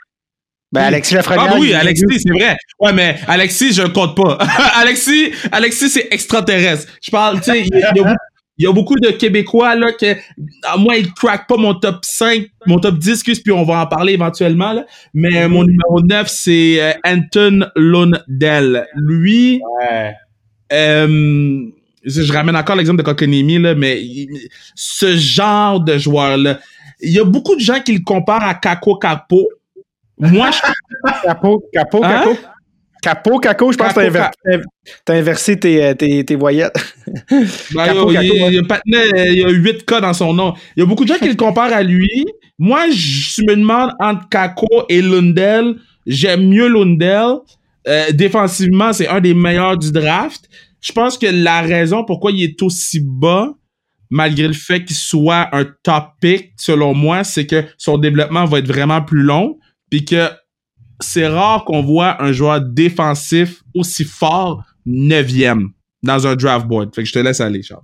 Ben, Alexis Lafrenière. Ah, oui, Alexis, c'est vrai. Ouais, mais Alexis, je ne compte pas. Alexis, Alexis, c'est extraterrestre. Je parle, tu sais, il y, a il y a beaucoup de Québécois, là, que, à moi, ils craquent pas mon top 5, mon top 10, excuse, puis on va en parler éventuellement, là. Mais mon numéro 9, c'est euh, Anton Lundell. Lui, euh, je ramène encore l'exemple de Kokonemi, là, mais ce genre de joueur-là, il y a beaucoup de gens qui le comparent à Kako Capo. Moi, je... Capo, Capo, hein? Capo. Capo, Caco, je pense que t'as inversé tes, euh, tes, tes voyettes. Ben, capo, il, il, y a 8 K dans son nom. Il y a beaucoup de gens qui le comparent à lui. Moi, je me demande entre Kako et Lundell. J'aime mieux Lundell. Euh, défensivement, c'est un des meilleurs du draft. Je pense que la raison pourquoi il est aussi bas, malgré le fait qu'il soit un top pick, selon moi, c'est que son développement va être vraiment plus long. Puis que c'est rare qu'on voit un joueur défensif aussi fort neuvième dans un draft board. Fait que je te laisse aller, Charles.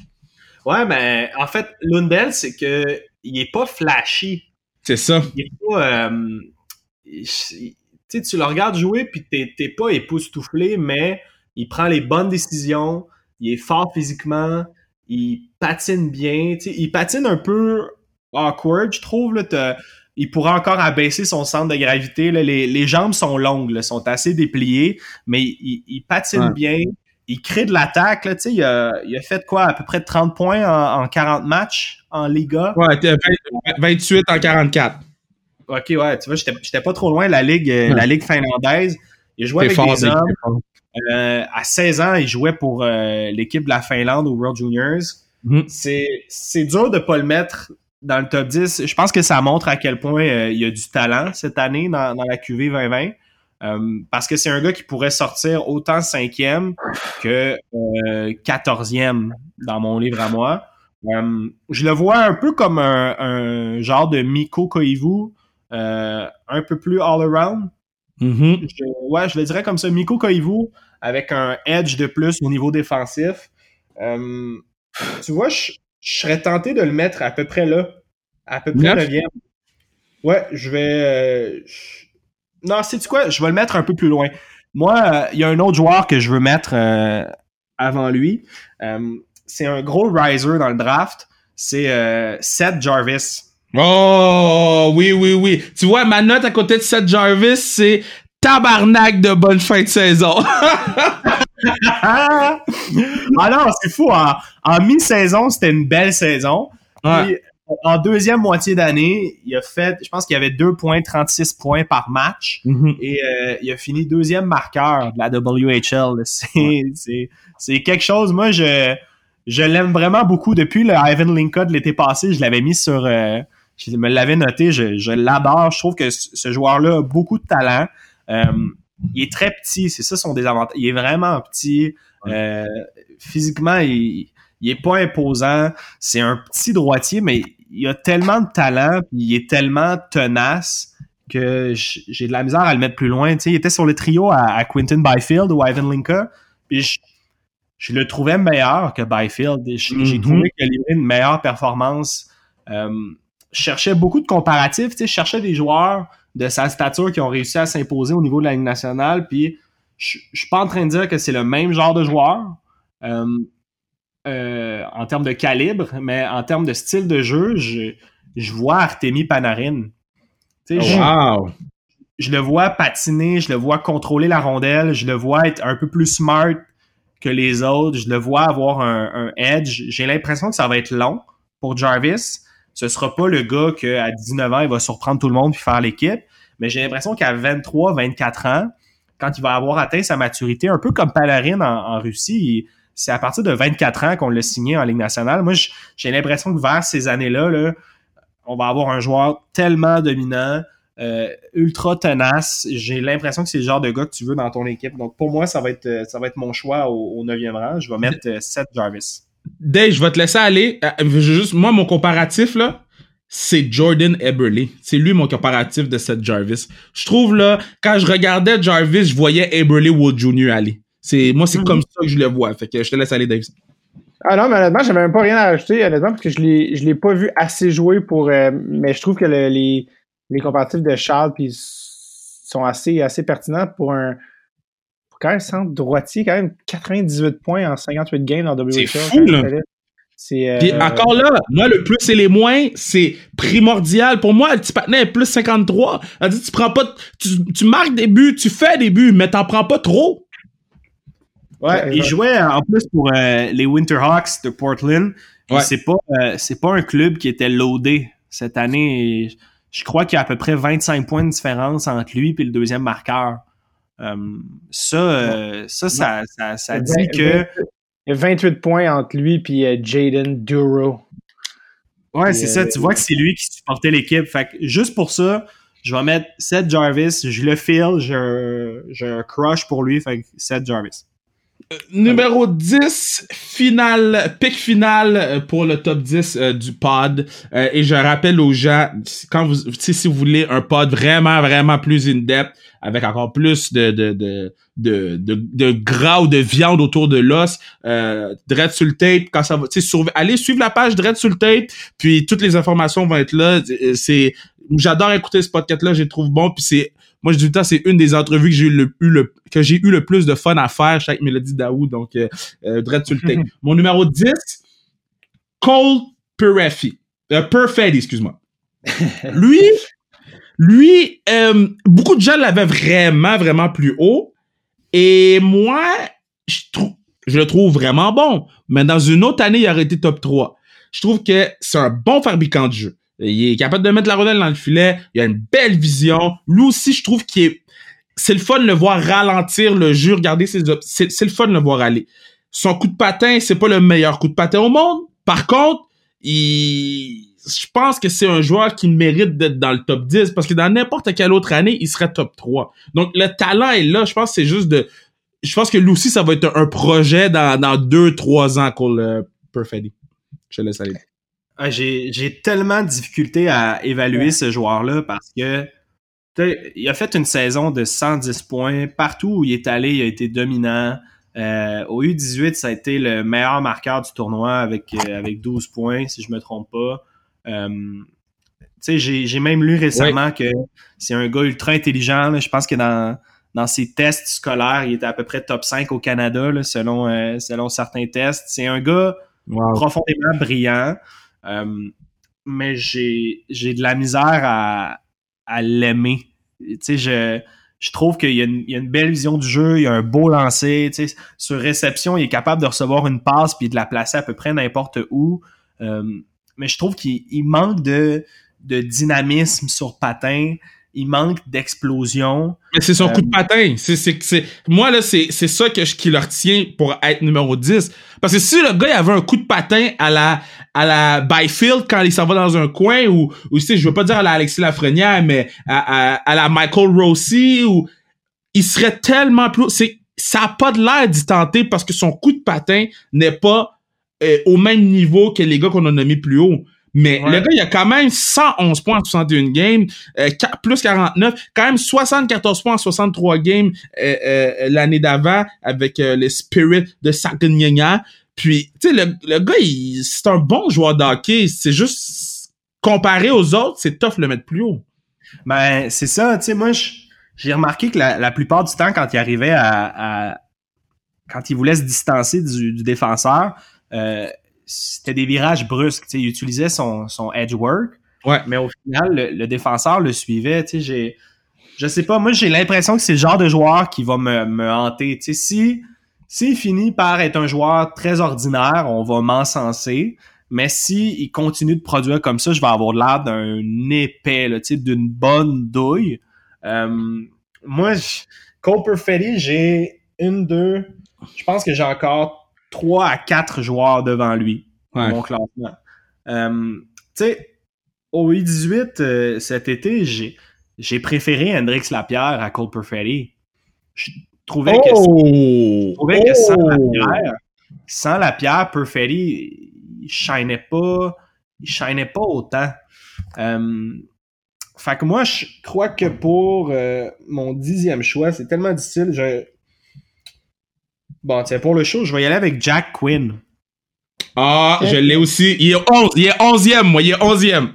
Ouais, mais en fait, Lundell, c'est que il est pas flashy. C'est ça. Il est pas. Euh, tu le regardes jouer, puis t'es pas époustouflé, mais il prend les bonnes décisions, il est fort physiquement, il patine bien. Il patine un peu awkward, je trouve. Là, il pourra encore abaisser son centre de gravité. Les, jambes sont longues, sont assez dépliées, mais il, patine bien. Il crée de l'attaque. Il a, il a fait quoi? À peu près 30 points en, 40 matchs en Liga? Ouais, 28 en 44. OK, ouais, tu vois, j'étais pas trop loin la ligue, euh, la ligue finlandaise. Il jouait avec des hommes. Euh, à 16 ans, il jouait pour euh, l'équipe de la Finlande au World Juniors. Mm-hmm. C'est dur de pas le mettre dans le top 10. Je pense que ça montre à quel point euh, il y a du talent cette année dans, la QV 2020. Euh, parce que c'est un gars qui pourrait sortir autant cinquième que euh, quatorzième dans mon livre à moi. je le vois un peu comme un, genre de Miko Koivu, un peu plus all-around. Mm-hmm. ouais, je le dirais comme ça. Miko Koivu avec un edge de plus au niveau défensif. tu vois, je, je serais tenté de le mettre à peu près là. À peu près 9 Ouais, je vais. Euh, non, c'est quoi? Je vais le mettre un peu plus loin. Moi, euh, il y a un autre joueur que je veux mettre euh, avant lui. c'est un gros riser dans le draft. C'est Seth Jarvis. Oh, oui, oui, oui. Tu vois, ma note à côté de Seth Jarvis, c'est tabarnak de bonne fin de saison. ah non, c'est fou. En, mi-saison, c'était une belle saison. en deuxième moitié d'année, il a fait, je pense qu'il y avait 2 points, 36 points par match. Mm-hmm. Et euh, il a fini deuxième marqueur de la WHL. C'est quelque chose, moi, je, je l'aime vraiment beaucoup. Depuis le Ivan Linka de l'été passé, je l'avais mis sur... Euh, je me l'avais noté, je, je l'adore. Je trouve que ce joueur-là a beaucoup de talent. Euh, il est très petit, c'est ça son désavantage. Il est vraiment petit. Euh, physiquement, il, il est pas imposant. C'est un petit droitier, mais il a tellement de talent, il est tellement tenace que j'ai de la misère à le mettre plus loin. il était sur le trio à, Quinton Byfield ou Ivan Linka, puis je, le trouvais meilleur que Byfield. J'ai mm-hmm. trouvé qu'il a livré une meilleure performance. Euh, je cherchais beaucoup de comparatifs, je cherchais des joueurs de sa stature qui ont réussi à s'imposer au niveau de la Ligue nationale. Puis je, suis pas en train de dire que c'est le même genre de joueur. Euh, euh, en termes de calibre, mais en termes de style de jeu, je, je vois Artemi Panarin. Oh, wow! Je, le vois patiner, je le vois contrôler la rondelle, je le vois être un peu plus smart que les autres, je le vois avoir un, edge. J'ai l'impression que ça va être long pour Jarvis. Ce sera pas le gars qu'à 19 ans, il va surprendre tout le monde puis faire l'équipe. Mais j'ai l'impression qu'à 23, 24 ans, quand il va avoir atteint sa maturité, un peu comme Panarin en, Russie, c'est à partir de 24 ans qu'on l'a signé en Ligue nationale. Moi, j'ai l'impression que vers ces années-là, là, on va avoir un joueur tellement dominant, euh, ultra tenace. J'ai l'impression que c'est le genre de gars que tu veux dans ton équipe. Donc pour moi, ça va être, euh, ça va être mon choix au, 9e rang. Je vais mettre euh, Seth Jarvis. Dave, je vais te laisser aller. juste, moi, mon comparatif, là, c'est Jordan Eberle. C'est lui mon comparatif de Seth Jarvis. Je trouve, là, quand je regardais Jarvis, je voyais Eberle Wood Jr. aller. C'est, moi, c'est mhm. comme ça que je le vois. Fait que je te laisse aller, Dave. Ah non, mais honnêtement, j'avais même pas rien à ajouter, honnêtement, parce que je l'ai, je l'ai pas vu assez jouer pour. Euh, mais je trouve que les, les comparatifs de Charles puis sont assez, assez pertinents pour un. Quand même centre droitier, quand même 98 points en 58 games dans WWE. C'est fou, là. C'est, euh, encore là, moi, le plus et les moins, c'est primordial. Pour moi, le petit patinet est plus 53. Elle dit, tu prends pas, tu, tu marques des buts, tu fais des buts, mais t'en prends pas trop. Ouais, il jouait en plus pour euh, les Winterhawks de Portland. C'est pas euh, c'est pas un club qui était loadé cette année. Je crois qu'il y a à peu près 25 points de différence entre lui et le deuxième marqueur. Euh, ça, ça, ça, ça, dit que. Il y a 28 points entre lui et Jaden Duro. Ouais, c'est ça. Tu vois que c'est lui qui supportait l'équipe. Fait juste pour ça, je vais mettre Seth Jarvis. Je le file. J'ai un, crush pour lui. Fait Seth Jarvis numéro 10, final, pic final euh, pour le top 10 euh, du pod. Euh, et je rappelle aux gens, quand vous, si vous voulez un pod vraiment, vraiment plus in-depth, avec encore plus de, de, de, de, de, gras ou de viande autour de l'os, euh, Dread sur le tape, quand ça va, sais, allez suivre la page Dread sur le tape, puis toutes les informations vont être là. C'est, j'adore écouter ce podcast-là, je le trouve bon, puis c'est moi, je dis temps, c'est une des entrevues que j'ai eu le, le, que j'ai eu le plus de fun à faire chaque Mélodie Daoud. Donc, euh, euh Mon numéro 10, Cole Perfetti. Euh, Perfetti, excuse-moi. lui, lui, euh, beaucoup de gens l'avaient vraiment, vraiment plus haut. Et moi, je je le trouve vraiment bon. Mais dans une autre année, il aurait été top 3. Je trouve que c'est un bon fabricant de jeu. Il est capable de mettre la rondelle dans le filet. Il a une belle vision. Lui aussi, je trouve qu'il est... C'est le fun de le voir ralentir le jeu, regarder ses... C'est le fun de le voir aller. Son coup de patin, c'est pas le meilleur coup de patin au monde. Par contre, il... Je pense que c'est un joueur qui mérite d'être dans le top 10 parce que dans n'importe quelle autre année, il serait top 3. Donc, le talent est là. Je pense que c'est juste de... Je pense que lui aussi, ça va être un projet dans, dans deux, trois ans, Cole euh, Perfetti. Je laisse aller. Ah, j'ai tellement de difficultés à évaluer ce joueur-là parce que il a fait une saison de 110 points. Partout où il est allé, il a été dominant. Euh, au U18, ça a été le meilleur marqueur du tournoi avec, euh, avec 12 points, si je me trompe pas. Euh, j'ai même lu récemment que c'est un gars ultra intelligent. Je pense que dans, dans ses tests scolaires, il était à peu près top 5 au Canada, selon, euh, selon certains tests. C'est un gars profondément brillant. Euh, mais j'ai, de la misère à, à l'aimer. Tu sais, je, je trouve qu'il y a, une, il y a une belle vision du jeu, il y a un beau lancer. Tu sais, sur réception, il est capable de recevoir une passe puis de la placer à peu près n'importe où. Euh, mais je trouve qu'il manque de, de dynamisme sur patin il manque d'explosion. Mais c'est son coup de euh, patin. C'est, c'est, c'est, moi, là, c'est, c'est ça que je, qui leur tient pour être numéro 10. Parce que si le gars, il avait un coup de patin à la, à la Byfield quand il s'en va dans un coin, ou, ou tu sais, je veux pas dire à la Alexis Lafrenière, mais à, à, à la Michael Rossi, ou, il serait tellement plus, c'est, ça a pas de l'air d'y tenter parce que son coup de patin n'est pas euh, au même niveau que les gars qu'on a nommés plus haut. Mais le gars, il a quand même 111 points en 61 games, euh, plus 49, quand même 74 points en 63 games euh, euh, l'année d'avant avec les Spirit de Saganyanya. Puis, tu sais, le, le, gars, c'est un bon joueur d'hockey. C'est juste, comparé aux autres, c'est tough de le mettre plus haut. Ben, c'est ça. Tu sais, moi, j'ai remarqué que la, plupart du temps, quand il arrivait à, quand il voulait se distancer du, du défenseur, c'était des virages brusques. Il utilisait son, son edge work, ouais. mais au final, le, défenseur le suivait. J'ai, je sais pas, moi j'ai l'impression que c'est le genre de joueur qui va me, me hanter. si s'il finit par être un joueur très ordinaire, on va m'encenser. Mais si il continue de produire comme ça, je vais avoir l'air d'un épais, d'une bonne douille. Euh, moi, je, Cole Perfetti, j'ai une, deux, je pense que j'ai encore trois à quatre joueurs devant lui mon classement. Euh, tu sais, au U18 euh, cet été, j'ai, j'ai préféré Hendrix Lapierre à Cole Perfetti. Je trouvais que, je trouvais que sans oh! Lapierre, sans Lapierre, Perfetti, il shinait pas, il shinait pas autant. Euh, fait que moi, je crois que pour euh, mon dixième choix, c'est tellement difficile. Bon, tiens, pour le show, je vais y aller avec Jack Quinn. Ah, je l'ai aussi. Il est, 11, il est 11e, moi, il est 11e.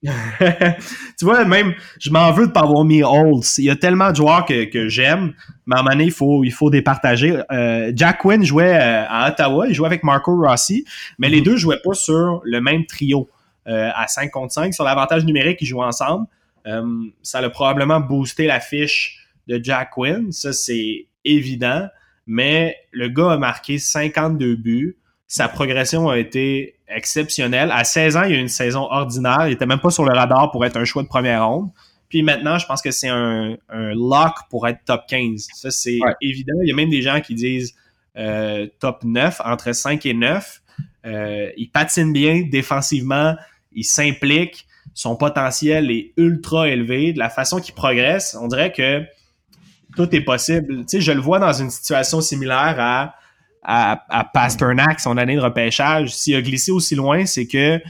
tu vois, même, je m'en veux de pas avoir mis Holtz. Il y a tellement de joueurs que, que j'aime, mais à un moment donné, il faut, il faut départager. Euh, Jack Quinn jouait euh, à Ottawa, il jouait avec Marco Rossi, mais les mhm. deux jouaient pas sur le même trio euh, à 5 contre 5. Sur l'avantage numérique, ils jouaient ensemble. ça a probablement boosté la fiche de Jack Quinn, ça c'est évident, mais le gars a marqué 52 buts. Sa progression a été exceptionnelle. À 16 ans, il a eu une saison ordinaire. Il était même pas sur le radar pour être un choix de première ronde. Puis maintenant, je pense que c'est un, lock pour être top 15. Ça, c'est évident. Il y a même des gens qui disent euh, top 9, entre 5 et 9. Euh, il patine bien défensivement, il s'implique, son potentiel est ultra élevé. De la façon qu'il progresse, on dirait que tout est possible. Tu sais, je le vois dans une situation similaire à à, Pasternak, son année de repêchage, s'il a glissé aussi loin, c'est que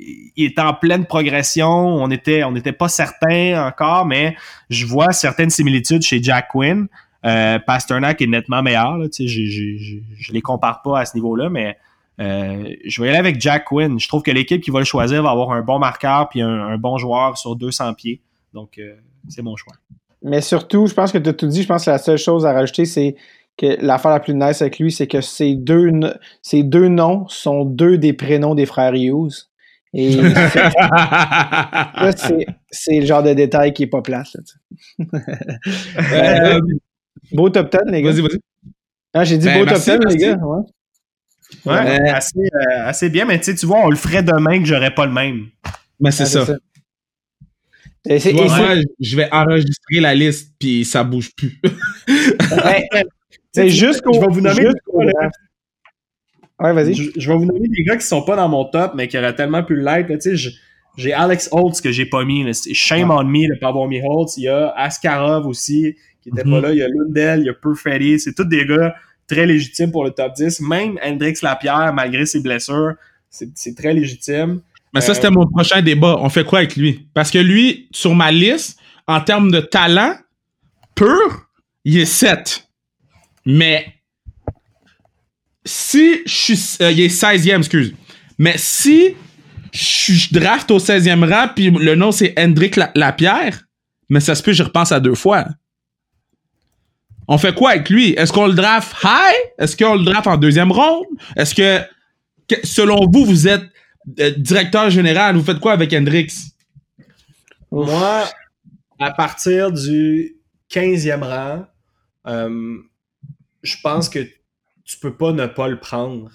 il est en pleine progression. On était, n'était pas certain encore, mais je vois certaines similitudes chez Jack Quinn. Euh, Pasternak est nettement meilleur. Je, les compare pas à ce niveau-là, mais euh, je vais aller avec Jack Quinn. Je trouve que l'équipe qui va le choisir va avoir un bon marqueur puis un, bon joueur sur 200 pieds. Donc, euh, c'est mon choix. Mais surtout, je pense que tu as tout dit. Je pense que la seule chose à rajouter, c'est que l'affaire la plus nice avec lui, c'est que ces deux, ces deux noms sont deux des prénoms des frères Hughes. Et c'est le genre de détail qui est pas place. Euh, beau top 10, les gars. Vas-y, vas-y. Ah, j'ai dit ben, beau top 10, les gars. Ouais, ouais assez, euh, assez, bien, mais tu vois, on le ferait demain que j'aurais pas le même. Mais c'est ça. Je vais enregistrer la liste, puis ça bouge plus. C'est juste Je vais vous nommer. Ouais, vas-y. Je, vais vous nommer des gars qui sont pas dans mon top, mais qui auraient tellement pu l'être. Tu sais, j'ai Alex Holtz que j'ai pas mis. Shame on me de pas avoir mis Holtz. Il y a Askarov aussi, qui était pas mhm. là. Il y a Lundell, il y a Perfetti. C'est tous des gars très légitimes pour le top 10. Même Hendrix Lapierre, malgré ses blessures, c'est très légitime. Mais ça, c'était mon prochain débat. On fait quoi avec lui? Parce que lui, sur ma liste, en termes de talent pur, il est 7. Mais si je suis. Euh, il est 16e, excuse. Mais si je draft au 16e rang, puis le nom c'est Hendrik Lapierre, mais ça se peut, je repense à deux fois. On fait quoi avec lui? Est-ce qu'on le draft high? Est-ce qu'on le draft en deuxième ronde? Est-ce que, selon vous, vous êtes euh, directeur général, vous faites quoi avec Hendrix? Moi, à partir du 15e rang, euh, je pense que tu peux pas ne pas le prendre.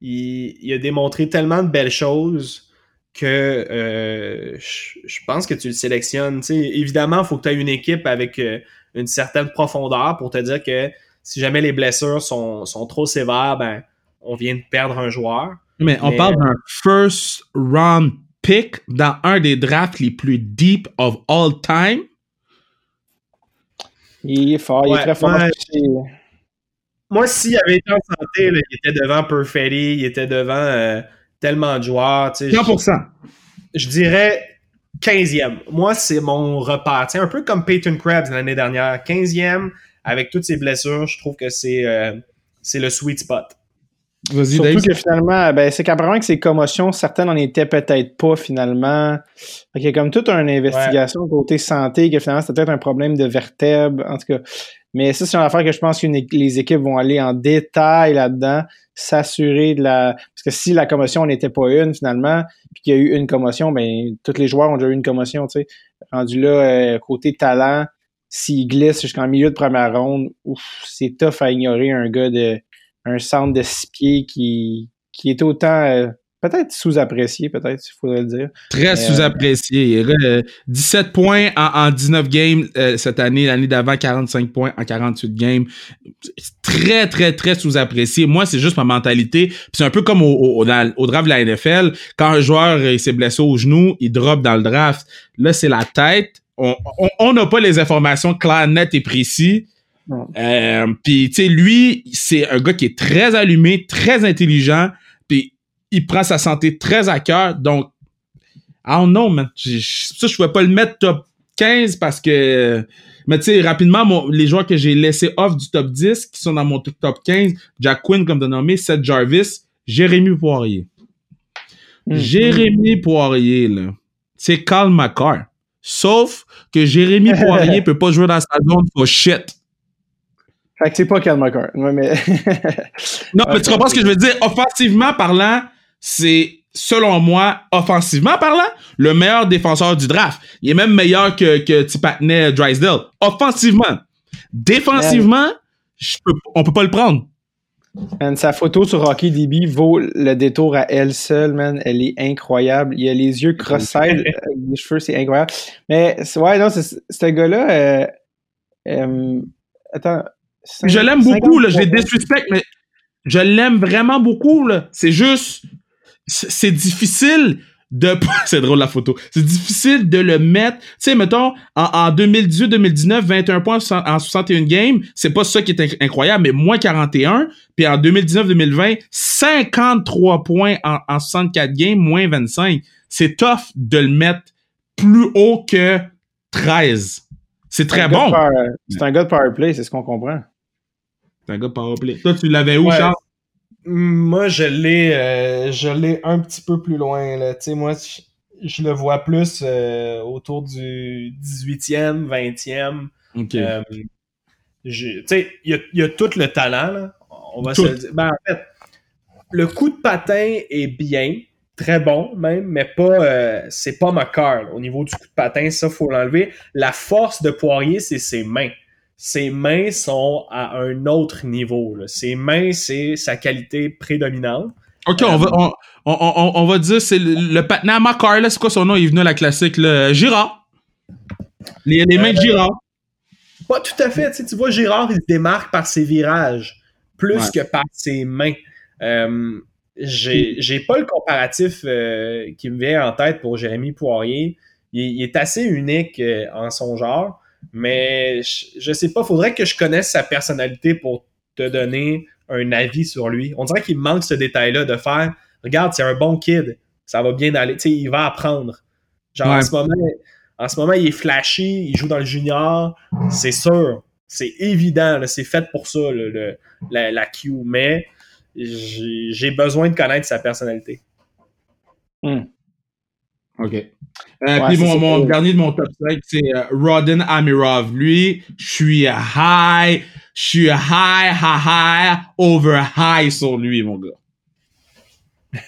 Il, a démontré tellement de belles choses que euh, je, pense que tu le sélectionnes. évidemment, il faut que tu aies une équipe avec euh, une certaine profondeur pour te dire que si jamais les blessures sont, trop sévères, ben, on vient de perdre un joueur. Mais on parle d'un first round pick dans un des drafts les plus deep of all time. Il est fort, il est très fort moi, s'il avait été en santé, il était devant Perfetti, il était devant euh, tellement de joueurs. 100%. Je dirais 15e. Moi, c'est mon repère. un peu comme Peyton Krabs l'année dernière. 15e, avec toutes ses blessures, je trouve que c'est euh, le sweet spot. Surtout que finalement, ben, c'est qu'apparemment que ces commotions, certaines n'en étaient peut-être pas finalement. Il y a comme toute une investigation côté santé que finalement c'était peut-être un problème de vertèbre. En tout cas, Mais ça, c'est une affaire que je pense que les équipes vont aller en détail là-dedans, s'assurer de la. Parce que si la commotion n'était pas une, finalement, puis qu'il y a eu une commotion, ben tous les joueurs ont déjà eu une commotion, tu sais. Rendu là, euh, côté talent, s'il glisse jusqu'en milieu de première ronde, ouf, c'est tough à ignorer un gars de un centre de six pieds qui, qui est autant euh, peut-être sous-apprécié, peut-être, il faudrait le dire. Très euh, sous-apprécié. 17 points en, 19 games euh, cette année, l'année d'avant, 45 points en 48 games. Très, très, très sous-apprécié. Moi, c'est juste ma mentalité. c'est un peu comme au, au, draft de la NFL. Quand un joueur s'est blessé au genou, il drop dans le draft. Là, c'est la tête. On n'a pas les informations claires, nettes et précises. Euh, puis, tu sais, lui, c'est un gars qui est très allumé, très intelligent il prend sa santé très à cœur. Donc, don't know, man. Ça, je pouvais pas le mettre top 15 parce que. Mais tu sais, rapidement, les joueurs que j'ai laissés off du top 10, qui sont dans mon top 15, Jack Quinn, comme de nommé, Seth Jarvis, Jérémy Poirier. Mm. Jérémy Poirier, là, c'est Carl McCarr. Sauf que Jérémy Poirier peut pas jouer dans sa zone for shit. Fait que c'est pas Carl McCarr. mais... non, mais tu comprends ce que je veux dire? Offensivement parlant, c'est, selon moi, offensivement parlant, le meilleur défenseur du draft. Il est même meilleur que, que Tipatney Drysdale. Offensivement. Défensivement, je peux, on peut pas le prendre. sa photo sur Rocky DB vaut le détour à elle seule, man. Elle est incroyable. Il a les yeux cross-side, les cheveux, c'est incroyable. Mais, ouais, non, ce gars-là, euh, euh, attends. Je l'aime beaucoup, là. Je l'ai disrespect, mais je l'aime vraiment beaucoup, là. C'est juste, c'est difficile de c'est drôle la photo c'est difficile de le mettre tu sais mettons en, en 2018 2019 21 points en 61 games c'est pas ça qui est incroyable mais moins 41 puis en 2019 2020 53 points en, en 64 games moins 25 c'est tough de le mettre plus haut que 13 c'est très bon c'est un gars de power play c'est ce qu'on comprend c'est un gars de power play toi tu l'avais où Charles? Moi, je l'ai, euh, je l'ai un petit peu plus loin. Là. sais, moi, je, le vois plus euh, autour du 18e, 20e. Euh, tu sais, il y a, tout le talent. Là. On va se dire. Ben, en fait, le coup de patin est bien, très bon même, mais pas, c'est pas ma cœur. Au niveau du coup de patin, ça, faut l'enlever. La force de Poirier, c'est ses mains ses mains sont à un autre niveau. Ses mains, c'est sa qualité prédominante. OK, on, va, on, on, on, va dire, c'est le, le patin à c'est quoi son nom? Il est venu à la classique, le Girard. Les, les mains de euh, Girard. Pas tout à fait. Tu vois, Girard, il se démarque par ses virages plus que par ses mains. Euh, j'ai pas le comparatif euh, qui me vient en tête pour Jérémy Poirier. Il, est assez unique euh, en son genre. Mais je, sais pas, faudrait que je connaisse sa personnalité pour te donner un avis sur lui. On dirait qu'il manque ce détail-là de faire regarde, c'est un bon kid, ça va bien aller, tu sais, il va apprendre. Genre en ce moment, en ce moment, il est flashy, il joue dans le junior, c'est sûr, c'est évident, c'est fait pour ça, le, la, la Q, mais j'ai besoin de connaître sa personnalité. Hmm. OK. Euh, puis mon, mon dernier de mon top 5, c'est euh, Rodin Amirov. Lui, je suis high, je suis high, high, high, over high sur lui, mon gars.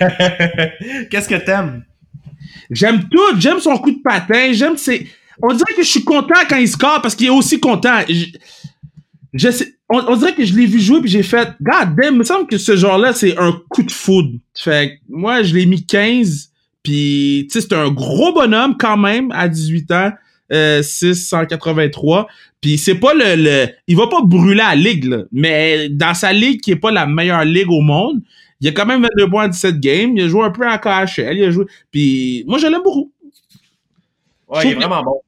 Qu'est-ce que t'aimes? J'aime tout. J'aime son coup de patin. J'aime ses... On dirait que je suis content quand il score parce qu'il est aussi content. Je, sais, on, dirait que je l'ai vu jouer puis j'ai fait, god damn, il me semble que ce genre-là, c'est un coup de foudre. Fait moi, je l'ai mis 15 puis, tu sais, c'est un gros bonhomme quand même à 18 ans. Euh, 683. Puis c'est pas le, le, Il va pas brûler la ligue, là, mais dans sa ligue qui est pas la meilleure ligue au monde, il a quand même 22 points en 17 games. Il a joué un peu en KHL. Il a joué... Puis moi, je l'aime beaucoup. Ouais, il est vraiment bon.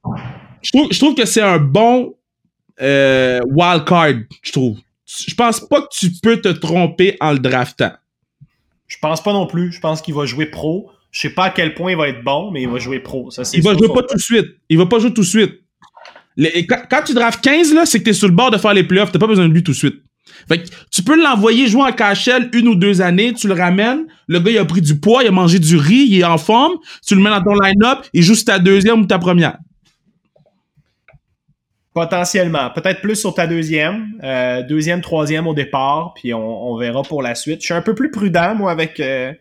Je trouve, je trouve que c'est un bon euh, wild card, je trouve. Je pense pas que tu peux te tromper en le draftant. Je pense pas non plus. Je pense qu'il va jouer pro. Je sais pas à quel point il va être bon, mais il va jouer pro. Ça, il va jouer pas tout de suite. Il va pas jouer tout de suite. quand, tu drafts 15, là, c'est que t'es sur le bord de faire les playoffs. T'as pas besoin de lui tout de suite. Fait que tu peux l'envoyer jouer en KHL une ou deux années, tu le ramènes, le gars il a pris du poids, il a mangé du riz, il est en forme, tu le mets dans ton line-up, il joue sur ta deuxième ou ta première. Potentiellement. Peut-être plus sur ta deuxième. Euh, deuxième, troisième au départ, puis on, verra pour la suite. Je suis un peu plus prudent, moi, avec, euh,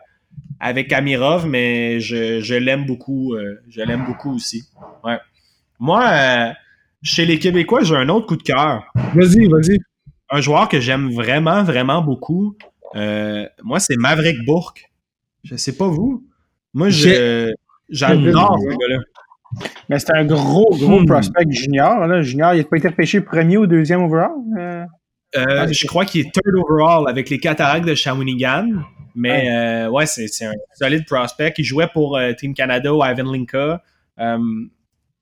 avec Amirov, mais je, l'aime beaucoup. Euh, je l'aime beaucoup aussi. Ouais. Moi, chez les Québécois, j'ai un autre coup de cœur. Vas-y, vas-y. Un joueur que j'aime vraiment, vraiment beaucoup. moi, c'est Maverick Bourque. Je sais pas vous. Moi, je, j'adore ce gars-là. Mais c'est un gros, gros hmm. prospect junior. Là. Junior, il n'a pas été repêché premier ou deuxième overall? Euh, euh, je crois qu'il est third overall avec les cataractes de Shawinigan. Mais ouais, euh, ouais c'est un solide prospect. Il jouait pour Team Canada ou Ivan Linka.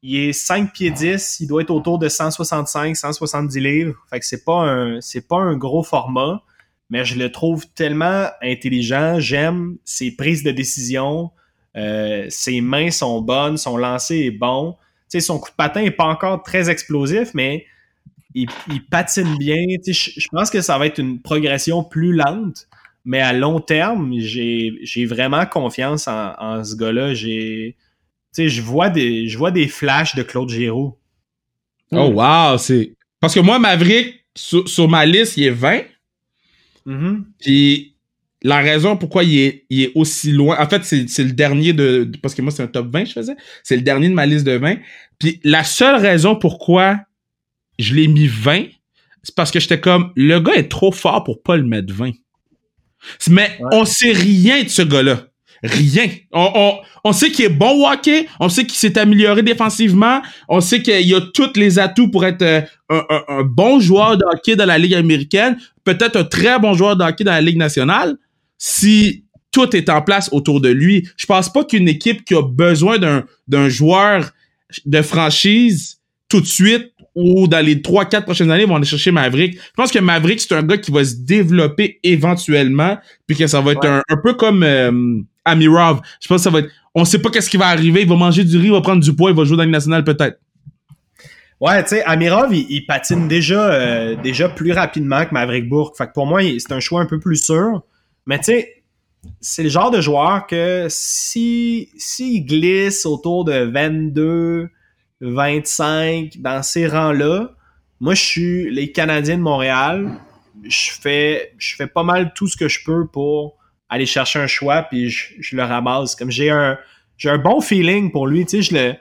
il est 5 pieds 10. Il doit être autour de 165, 170 livres. Fait que c'est pas un, c'est pas un gros format. Mais je le trouve tellement intelligent. J'aime ses prises de décision. Euh, ses mains sont bonnes, son lancer est bon. sais, son coup de patin n'est pas encore très explosif, mais il, patine bien. Je pense que ça va être une progression plus lente, mais à long terme, j'ai vraiment confiance en, ce gars-là. Je vois, des, je vois des flashs de Claude Giroux. Oh, wow! C'est... Parce que moi, Maverick, sur, ma liste, il est 20. Mm-hmm. Puis la raison pourquoi il est, il est aussi loin, en fait, c'est le dernier de, parce que moi, c'est un top 20 je faisais, c'est le dernier de ma liste de 20. Puis la seule raison pourquoi je l'ai mis 20, c'est parce que j'étais comme, le gars est trop fort pour pas le mettre 20. Mais on sait rien de ce gars-là. Rien. On, on, on sait qu'il est bon au hockey, on sait qu'il s'est amélioré défensivement, on sait qu'il a tous les atouts pour être euh, un, un, un, bon joueur de hockey dans la Ligue américaine, peut-être un très bon joueur de hockey dans la Ligue nationale si tout est en place autour de lui. Je pense pas qu'une équipe qui a besoin d'un, d'un joueur de franchise tout de suite ou dans les 3-4 prochaines années vont aller chercher Maverick. Je pense que Maverick, c'est un gars qui va se développer éventuellement, puis que ça va être un, peu comme euh, Amirov. Je pense que ça va être... On sait pas qu'est-ce qui va arriver. Il va manger du riz, il va prendre du poids, il va jouer dans le national peut-être. Ouais, tu sais, Amirov, il, patine déjà, euh, déjà plus rapidement que Maverick Bourque. Fait que pour moi, c'est un choix un peu plus sûr. Mais tu sais, c'est le genre de joueur que si s'il glisse autour de 22, 25 dans ces rangs-là, moi je suis les Canadiens de Montréal, je fais je fais pas mal tout ce que je peux pour aller chercher un choix puis je, le ramasse. Comme j'ai un j'ai un bon feeling pour lui, tu sais, je le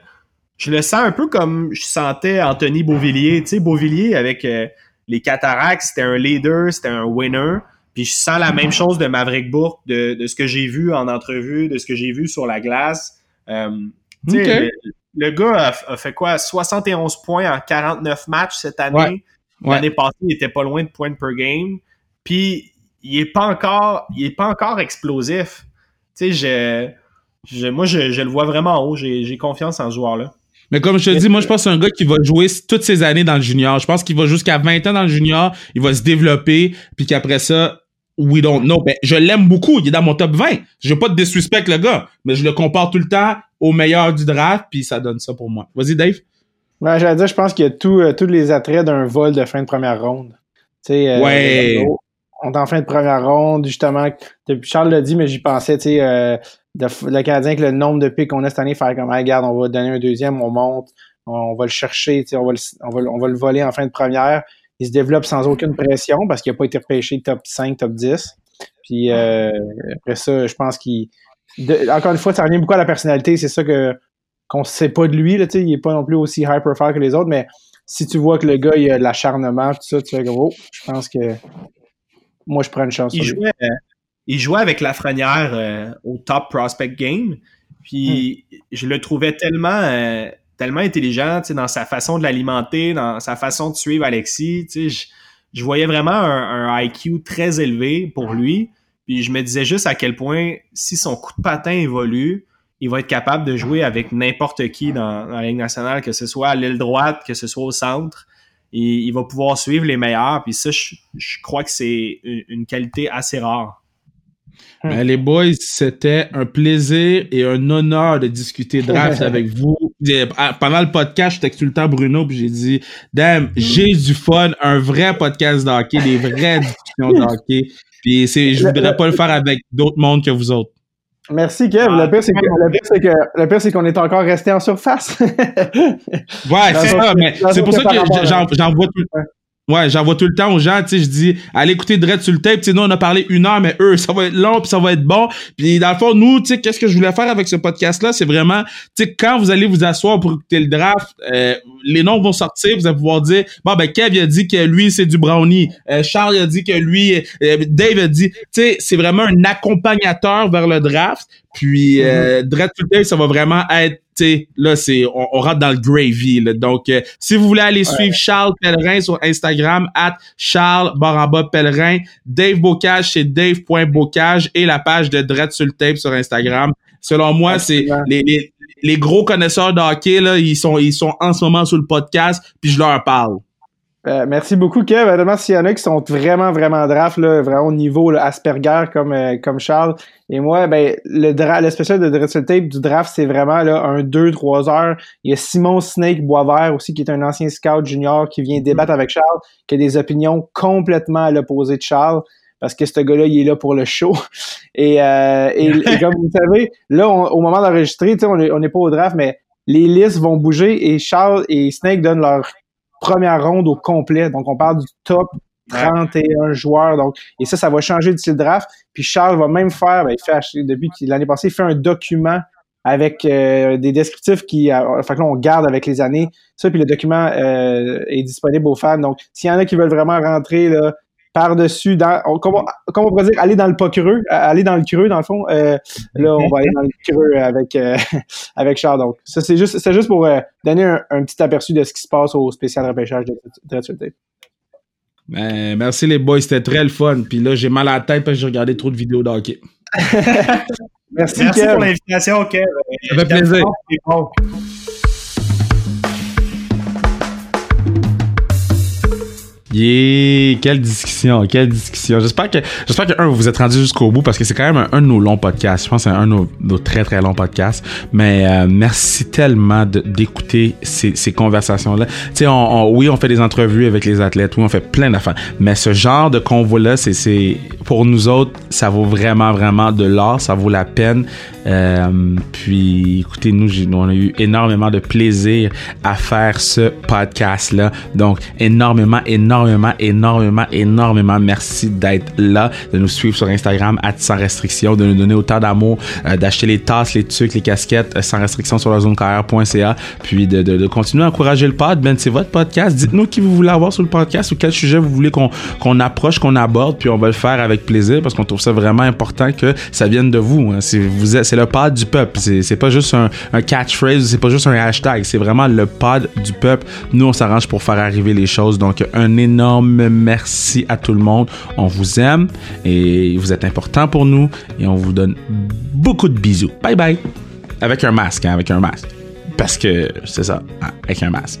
je le sens un peu comme je sentais Anthony Beauvillier, tu sais Beauvillier avec euh, les Cataractes, c'était un leader, c'était un winner. Puis je sens la même chose de Maverick Bourque, de, de ce que j'ai vu en entrevue, de ce que j'ai vu sur la glace. Euh, le, gars a, fait quoi? 71 points en 49 matchs cette année. L'année passée, il était pas loin de points per game. Puis il est pas encore, il est pas encore explosif. Tu sais, je, moi, je, je, le vois vraiment haut. J'ai confiance en ce joueur-là. Mais comme je te dis, moi, je pense que c'est un gars qui va jouer toutes ses années dans le junior. Je pense qu'il va jusqu'à 20 ans dans le junior. Il va se développer. Puis qu'après ça, we don't know. Ben, je l'aime beaucoup. Il est dans mon top 20. Je veux pas de disrespect, le gars. Mais je le compare tout le temps au meilleur du draft, puis ça donne ça pour moi. Vas-y, Dave. Ouais, j'allais dire, je pense qu'il y a tout, euh, tous les attraits d'un vol de fin de première ronde. Tu sais, euh, ouais. on est en fin de première ronde, justement. Charles l'a dit, mais j'y pensais, tu sais, euh, le Canadien, que le nombre de pics qu'on a cette année, faire comme, regarde, on va donner un deuxième, on monte, on, va le chercher, tu sais, on va le, on, va, on va le voler en fin de première il se développe sans aucune pression parce qu'il n'a pas été repêché top 5, top 10. Puis euh, après ça, je pense qu'il. Encore une fois, ça revient beaucoup à la personnalité. C'est ça que qu'on ne sait pas de lui. Là, il n'est pas non plus aussi high profile que les autres, mais si tu vois que le gars il a de l'acharnement, tout ça, tu fais gros, je pense que moi je prends une chance. Il, jouait, euh, il jouait avec Lafrenière euh, au top prospect game. Puis hmm. je le trouvais tellement tellement intelligent dans sa façon de l'alimenter, dans sa façon de suivre Alexis. Je, je voyais vraiment un, IQ très élevé pour lui. Puis je me disais juste à quel point, si son coup de patin évolue, il va être capable de jouer avec n'importe qui dans, la Ligue nationale, que ce soit à l'aile droite, que ce soit au centre. Il va pouvoir suivre les meilleurs. Puis ça, je, crois que c'est une, qualité assez rare. Ben, les boys, c'était un plaisir et un honneur de discuter draft avec vous pendant le podcast, j'étais tout le temps Bruno, puis j'ai dit, damn, j'ai du fun, un vrai podcast d'hockey, des vraies discussions d'hockey. Puis c'est, je voudrais pas le faire avec d'autres mondes que vous autres. Merci, Kev. le pire, c'est que, le pire, c'est qu'on est encore resté en surface. ouais, c'est ça, mais c'est pour ça que j'en vois tout. Ouais, j'envoie tout le temps aux gens, tu sais, je dis, allez écouter Dread sur le tape, tu sais, nous, on a parlé une heure, mais eux, ça va être long, puis ça va être bon. Puis dans le fond, nous, tu sais, qu'est-ce que je voulais faire avec ce podcast-là, c'est vraiment, tu sais, quand vous allez vous asseoir pour écouter le draft, euh, les noms vont sortir, vous allez pouvoir dire, bon, ben, Kev, a dit que lui, c'est du brownie. Euh, Charles, a dit que lui, euh, Dave a dit, tu sais, c'est vraiment un accompagnateur vers le draft. Puis, euh, mm-hmm. sur le tape, ça va vraiment être là, c'est on, rentre dans le gravy. Donc, euh, si vous voulez aller suivre Charles Pellerin sur Instagram, at Charles Baramba Pellerin, Dave Bocage, c'est dave.bocage et la page de Dread sur tape sur Instagram. Selon moi, c'est les, les, gros connaisseurs de hockey, là, ils sont, ils sont en ce moment sur le podcast, puis je leur parle. Euh, merci beaucoup, Kev. Vraiment, s'il y en a qui sont vraiment, vraiment draft, là, vraiment au niveau Asperger comme, euh, comme Charles. Et moi, ben, le, le spécial de Dressel Tape du draft, c'est vraiment là, un 2-3 heures. Il y a Simon Snake Boisvert aussi, qui est un ancien scout junior qui vient débattre avec Charles, qui a des opinions complètement à l'opposé de Charles. Parce que ce gars-là, il est là pour le show. Et, euh, et, comme vous savez, là, au moment d'enregistrer, on n'est pas au draft, mais les listes vont bouger et Charles et Snake donnent leur première ronde au complet. Donc, on parle du top 31 joueurs. Donc, et ça, ça va changer le draft. Puis Charles va même faire, ben, il fait depuis l'année passée, il fait un document avec euh, des descriptifs qui, euh, fait que là, on garde avec les années. Ça, puis le document euh, est disponible aux fans. Donc, s'il y en a qui veulent vraiment rentrer là, par-dessus, dans, on, comment, on pourrait dire, aller dans le pas creux, aller dans le creux, dans le fond. Euh, là, on va aller dans le creux avec, euh, avec Charles. Donc, ça, c'est juste, c'est juste pour euh, donner un, petit aperçu de ce qui se passe au spécial repêchage de, de, ben, merci les boys, c'était très le fun. Puis là, j'ai mal à la tête parce que j'ai regardé trop de vidéos d'hockey. merci, merci pour l'invitation, Kev. Ça fait plaisir. Yeah, quelle discussion, quelle discussion. J'espère que, j'espère que un, vous vous êtes rendu jusqu'au bout parce que c'est quand même un, de nos longs podcasts. Je pense que c'est un de nos, très très longs podcasts. Mais euh, merci tellement d'écouter ces, ces conversations-là. Tu sais, on, oui, on fait des entrevues avec les athlètes, oui, on fait plein d'affaires. Mais ce genre de convo-là, c'est, c'est pour nous autres, ça vaut vraiment vraiment de l'or, ça vaut la peine. Euh, puis, écoutez, nous, on a eu énormément de plaisir à faire ce podcast-là. Donc, énormément, énormément, énormément, énormément merci d'être là, de nous suivre sur Instagram, à sans restriction, de nous donner autant d'amour, euh, d'acheter les tasses, les trucs, les casquettes euh, sans restriction sur la zone carrière.ca, puis de, continuer à encourager le pod. Ben, c'est votre podcast. Dites-nous qui vous voulez avoir sur le podcast ou quel sujet vous voulez qu'on approche, qu'on aborde, puis on va le faire avec plaisir parce qu'on trouve ça vraiment important que ça vienne de vous. Hein. C'est le pod du peuple. C'est pas juste un, un catchphrase, c'est pas juste un hashtag. C'est vraiment le pod du peuple. Nous, on s'arrange pour faire arriver les choses. Donc, un merci à tout le monde. On vous aime et vous êtes important pour nous et on vous donne beaucoup de bisous. Bye bye. Avec un masque, hein, avec un masque. Parce que c'est ça, hein, avec un masque.